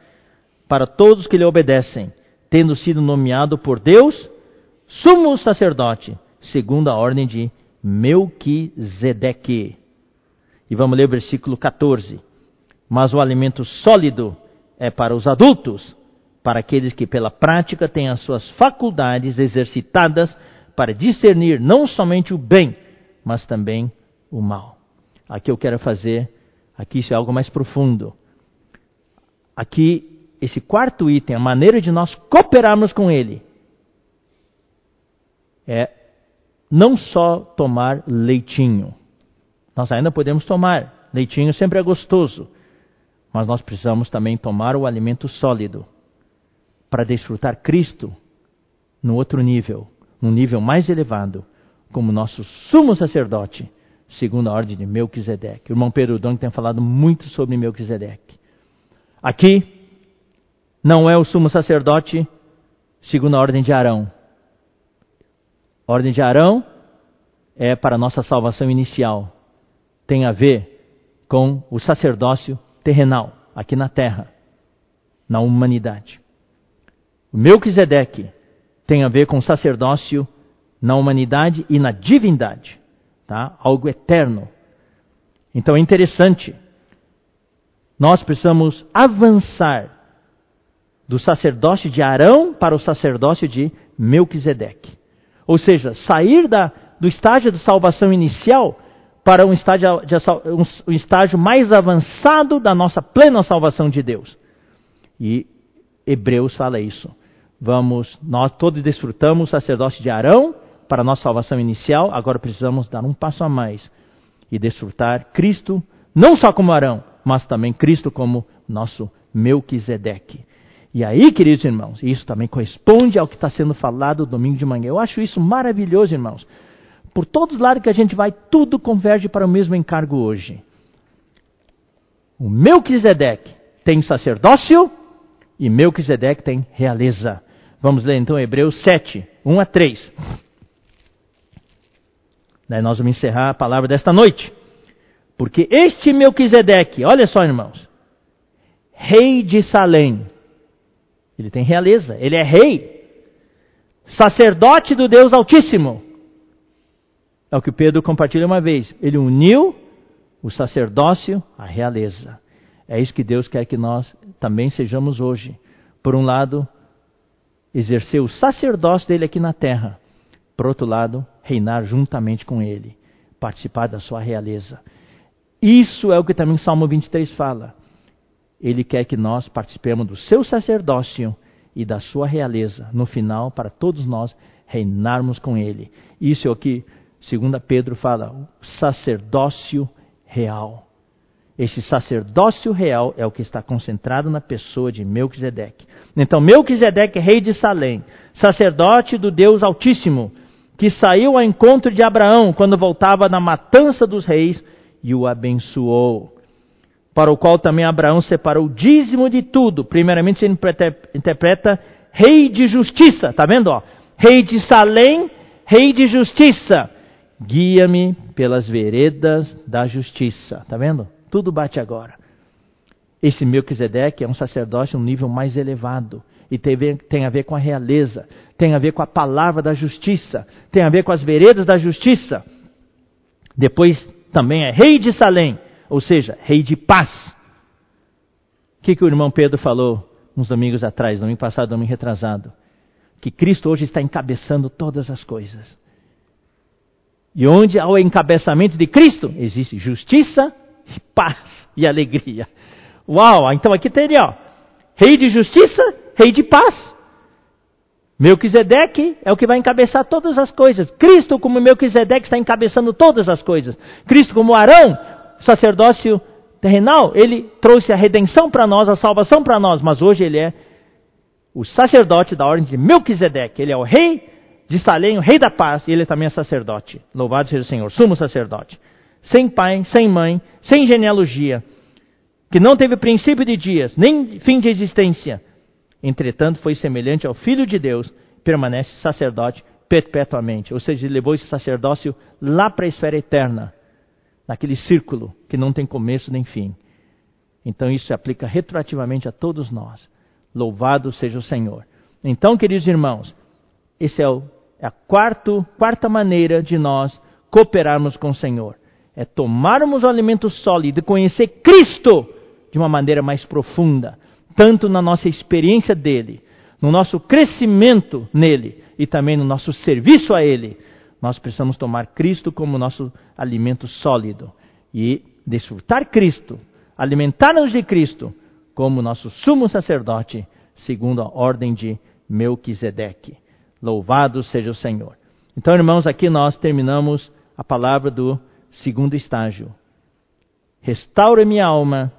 para todos que lhe obedecem, tendo sido nomeado por Deus sumo sacerdote, segundo a ordem de Melquisedeque. E vamos ler o versículo 14. Mas o alimento sólido é para os adultos, para aqueles que pela prática têm as suas faculdades exercitadas para discernir não somente o bem, mas também o mal. Aqui eu quero fazer, aqui isso é algo mais profundo. Aqui, esse quarto item, a maneira de nós cooperarmos com ele, é não só tomar leitinho. Nós ainda podemos tomar. Leitinho sempre é gostoso. Mas nós precisamos também tomar o alimento sólido para desfrutar Cristo no outro nível, num nível mais elevado, como nosso sumo sacerdote, segundo a ordem de Melquisedeque. O irmão Pedro Dong tem falado muito sobre Melquisedeque. Aqui, não é o sumo sacerdote segundo a ordem de Arão. A ordem de Arão é para nossa salvação inicial tem a ver com o sacerdócio terrenal, aqui na terra, na humanidade. Melquisedeque tem a ver com sacerdócio na humanidade e na divindade, tá? algo eterno. Então é interessante, nós precisamos avançar do sacerdócio de Arão para o sacerdócio de Melquisedeque. Ou seja, sair da, do estágio de salvação inicial para um estágio, um estágio mais avançado da nossa plena salvação de Deus. E Hebreus fala isso. Vamos, nós todos desfrutamos o sacerdócio de Arão para nossa salvação inicial, agora precisamos dar um passo a mais e desfrutar Cristo, não só como Arão, mas também Cristo como nosso Melquisedeque. E aí, queridos irmãos, isso também corresponde ao que está sendo falado domingo de manhã. Eu acho isso maravilhoso, irmãos, por todos os lados que a gente vai, tudo converge para o mesmo encargo hoje. O Melquisedeque tem sacerdócio e Melquisedeque tem realeza. Vamos ler então Hebreus 7, 1 a 3. Daí nós vamos encerrar a palavra desta noite. Porque este Melquisedeque, olha só irmãos, rei de Salém, ele tem realeza, ele é rei, sacerdote do Deus Altíssimo, é o que Pedro compartilha uma vez. Ele uniu o sacerdócio à realeza. É isso que Deus quer que nós também sejamos hoje. Por um lado, exercer o sacerdócio dele aqui na terra. Por outro lado, reinar juntamente com ele, participar da sua realeza. Isso é o que também Salmo 23 fala. Ele quer que nós participemos do seu sacerdócio e da sua realeza, no final, para todos nós reinarmos com ele. Isso é o que Segunda Pedro fala, o sacerdócio real. Esse sacerdócio real é o que está concentrado na pessoa de Melquisedeque. Então, Melquisedeque, rei de Salém, sacerdote do Deus Altíssimo, que saiu ao encontro de Abraão quando voltava na matança dos reis e o abençoou. Para o qual também Abraão separou o dízimo de tudo. Primeiramente, se interpreta rei de justiça, tá vendo? Ó? Rei de Salém, rei de justiça. Guia-me pelas veredas da justiça. Está vendo? Tudo bate agora. Esse Melquisedeque é um sacerdócio um nível mais elevado. E tem, tem a ver com a realeza, tem a ver com a palavra da justiça, tem a ver com as veredas da justiça. Depois também é rei de Salém, ou seja, rei de paz. O que, que o irmão Pedro falou uns domingos atrás, domingo passado, domingo retrasado? Que Cristo hoje está encabeçando todas as coisas. E onde há o encabeçamento de Cristo, existe justiça, paz e alegria. Uau! Então aqui teria, ó, rei de justiça, rei de paz. Melquisedeque é o que vai encabeçar todas as coisas. Cristo, como Melquisedeque, está encabeçando todas as coisas. Cristo, como Arão, sacerdócio terrenal, ele trouxe a redenção para nós, a salvação para nós, mas hoje ele é o sacerdote da ordem de Melquisedeque. Ele é o rei de Salém, o rei da paz, e ele também é sacerdote. Louvado seja o Senhor, sumo sacerdote. Sem pai, sem mãe, sem genealogia, que não teve princípio de dias, nem fim de existência Entretanto, foi semelhante ao Filho de Deus, permanece sacerdote perpetuamente. Ou seja, ele levou esse sacerdócio lá para a esfera eterna, naquele círculo que não tem começo nem fim. Então isso se aplica retroativamente a todos nós. Louvado seja o Senhor. Então, queridos irmãos, essa é, é a quarto, quarta maneira de nós cooperarmos com o Senhor. É tomarmos o alimento sólido e conhecer Cristo de uma maneira mais profunda tanto na nossa experiência dele, no nosso crescimento nele e também no nosso serviço a ele, nós precisamos tomar Cristo como nosso alimento sólido e desfrutar Cristo, alimentar-nos de Cristo como nosso sumo sacerdote, segundo a ordem de Melquisedeque. Louvado seja o Senhor. Então, irmãos, aqui nós terminamos a palavra do segundo estágio. Restaura minha alma,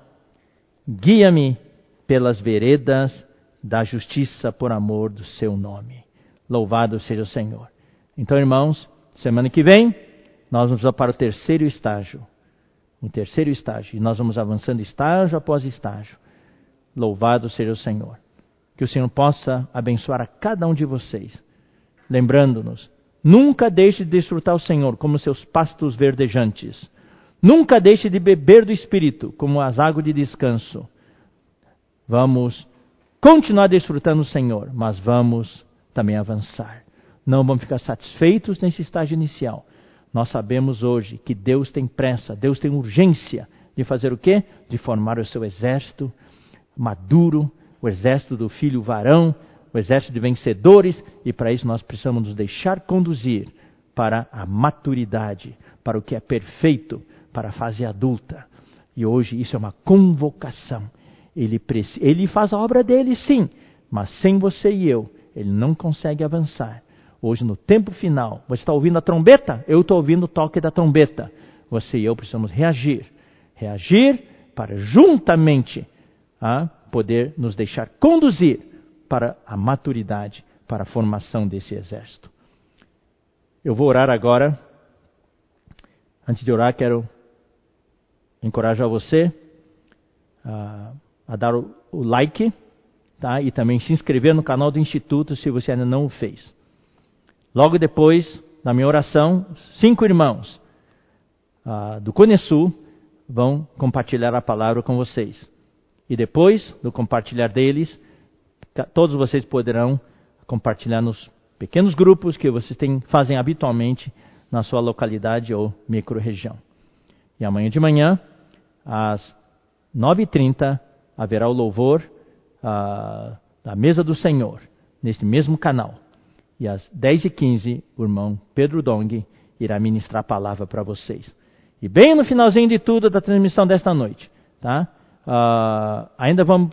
guia-me pelas veredas da justiça por amor do seu nome. Louvado seja o Senhor. Então, irmãos, semana que vem, nós vamos para o terceiro estágio. O terceiro estágio. E nós vamos avançando estágio após estágio. Louvado seja o Senhor. Que o Senhor possa abençoar a cada um de vocês. Lembrando-nos, nunca deixe de desfrutar o Senhor como seus pastos verdejantes. Nunca deixe de beber do Espírito como as águas de descanso. Vamos continuar desfrutando o Senhor, mas vamos também avançar. Não vamos ficar satisfeitos nesse estágio inicial. Nós sabemos hoje que Deus tem pressa, Deus tem urgência de fazer o quê? De formar o seu exército maduro, o exército do filho varão, o exército de vencedores, e para isso nós precisamos nos deixar conduzir para a maturidade, para o que é perfeito, para a fase adulta. E hoje isso é uma convocação. Ele, ele faz a obra dele, sim, mas sem você e eu, ele não consegue avançar. Hoje, no tempo final, você está ouvindo a trombeta? Eu estou ouvindo o toque da trombeta. Você e eu precisamos reagir. Reagir para juntamente ah, poder nos deixar conduzir para a maturidade, para a formação desse exército. Eu vou orar agora. Antes de orar, quero encorajar você. Ah, a dar o, o like tá? e também se inscrever no canal do Instituto se você ainda não o fez. Logo depois da minha oração, cinco irmãos uh, do Conesul vão compartilhar a palavra com vocês. E depois do compartilhar deles, todos vocês poderão compartilhar nos pequenos grupos que vocês têm, fazem habitualmente na sua localidade ou microrregião. E amanhã de manhã, às 9h30, haverá o louvor ah, da mesa do Senhor, neste mesmo canal. E às 10h15, o irmão Pedro Dong irá ministrar a palavra para vocês. E bem no finalzinho de tudo da transmissão desta noite, tá? Ah, ainda vamos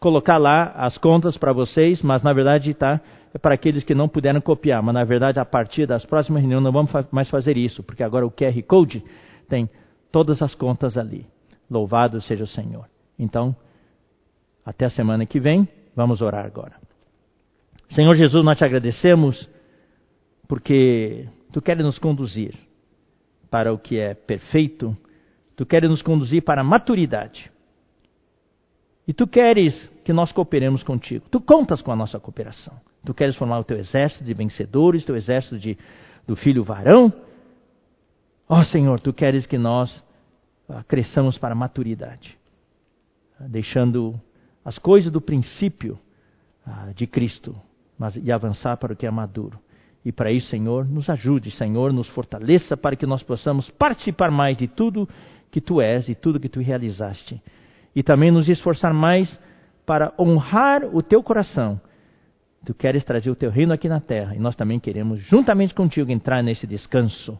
colocar lá as contas para vocês, mas na verdade tá é para aqueles que não puderam copiar, mas na verdade a partir das próximas reuniões não vamos mais fazer isso, porque agora o QR Code tem todas as contas ali. Louvado seja o Senhor. Então, até a semana que vem, vamos orar agora. Senhor Jesus, nós te agradecemos porque tu queres nos conduzir para o que é perfeito, tu queres nos conduzir para a maturidade. E tu queres que nós cooperemos contigo. Tu contas com a nossa cooperação. Tu queres formar o teu exército de vencedores, teu exército de, do filho varão. Ó oh, Senhor, tu queres que nós ah, cresçamos para a maturidade deixando as coisas do princípio ah, de Cristo mas, e avançar para o que é maduro. E para isso, Senhor, nos ajude, Senhor, nos fortaleça para que nós possamos participar mais de tudo que tu és e tudo que tu realizaste. E também nos esforçar mais para honrar o teu coração. Tu queres trazer o teu reino aqui na terra e nós também queremos, juntamente contigo, entrar nesse descanso.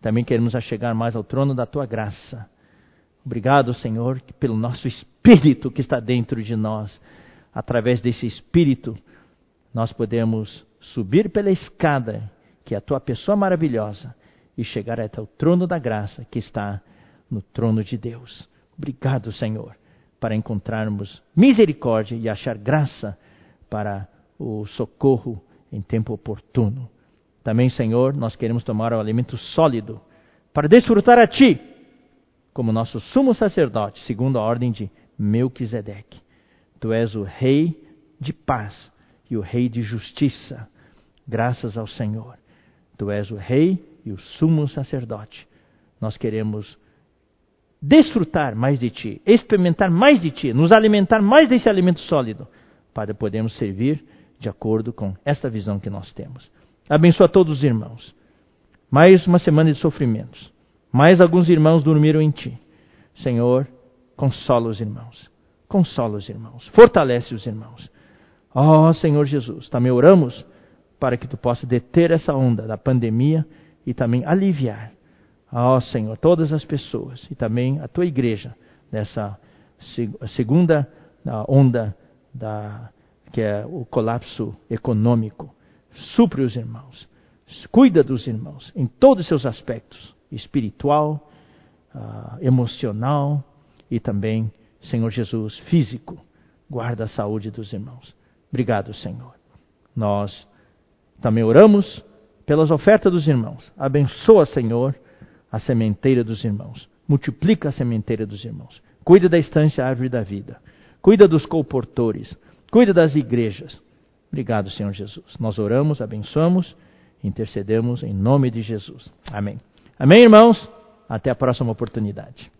Também queremos chegar mais ao trono da tua graça. Obrigado, Senhor, pelo nosso espírito que está dentro de nós. Através desse espírito, nós podemos subir pela escada, que é a tua pessoa maravilhosa, e chegar até o trono da graça que está no trono de Deus. Obrigado, Senhor, para encontrarmos misericórdia e achar graça para o socorro em tempo oportuno. Também, Senhor, nós queremos tomar o alimento sólido para desfrutar a Ti como nosso sumo sacerdote, segundo a ordem de Melquisedeque. Tu és o Rei de paz e o Rei de justiça. Graças ao Senhor. Tu és o Rei e o sumo sacerdote. Nós queremos desfrutar mais de Ti, experimentar mais de Ti, nos alimentar mais desse alimento sólido, para podermos servir de acordo com essa visão que nós temos. Abençoa todos os irmãos. Mais uma semana de sofrimentos. Mais alguns irmãos dormiram em Ti. Senhor, consola os irmãos. Consola os irmãos. Fortalece os irmãos. Ó oh, Senhor Jesus, também oramos para que Tu possa deter essa onda da pandemia e também aliviar ó Senhor, todas as pessoas e também a tua igreja nessa segunda onda da, que é o colapso econômico. Supre os irmãos, cuida dos irmãos em todos os seus aspectos, espiritual, uh, emocional e também, Senhor Jesus, físico. Guarda a saúde dos irmãos. Obrigado, Senhor. Nós também oramos pelas ofertas dos irmãos. Abençoa, Senhor, a sementeira dos irmãos. Multiplica a sementeira dos irmãos. Cuida da estância árvore da vida. Cuida dos colportores. Cuida das igrejas. Obrigado, Senhor Jesus. Nós oramos, abençoamos, intercedemos em nome de Jesus. Amém. Amém, irmãos? Até a próxima oportunidade.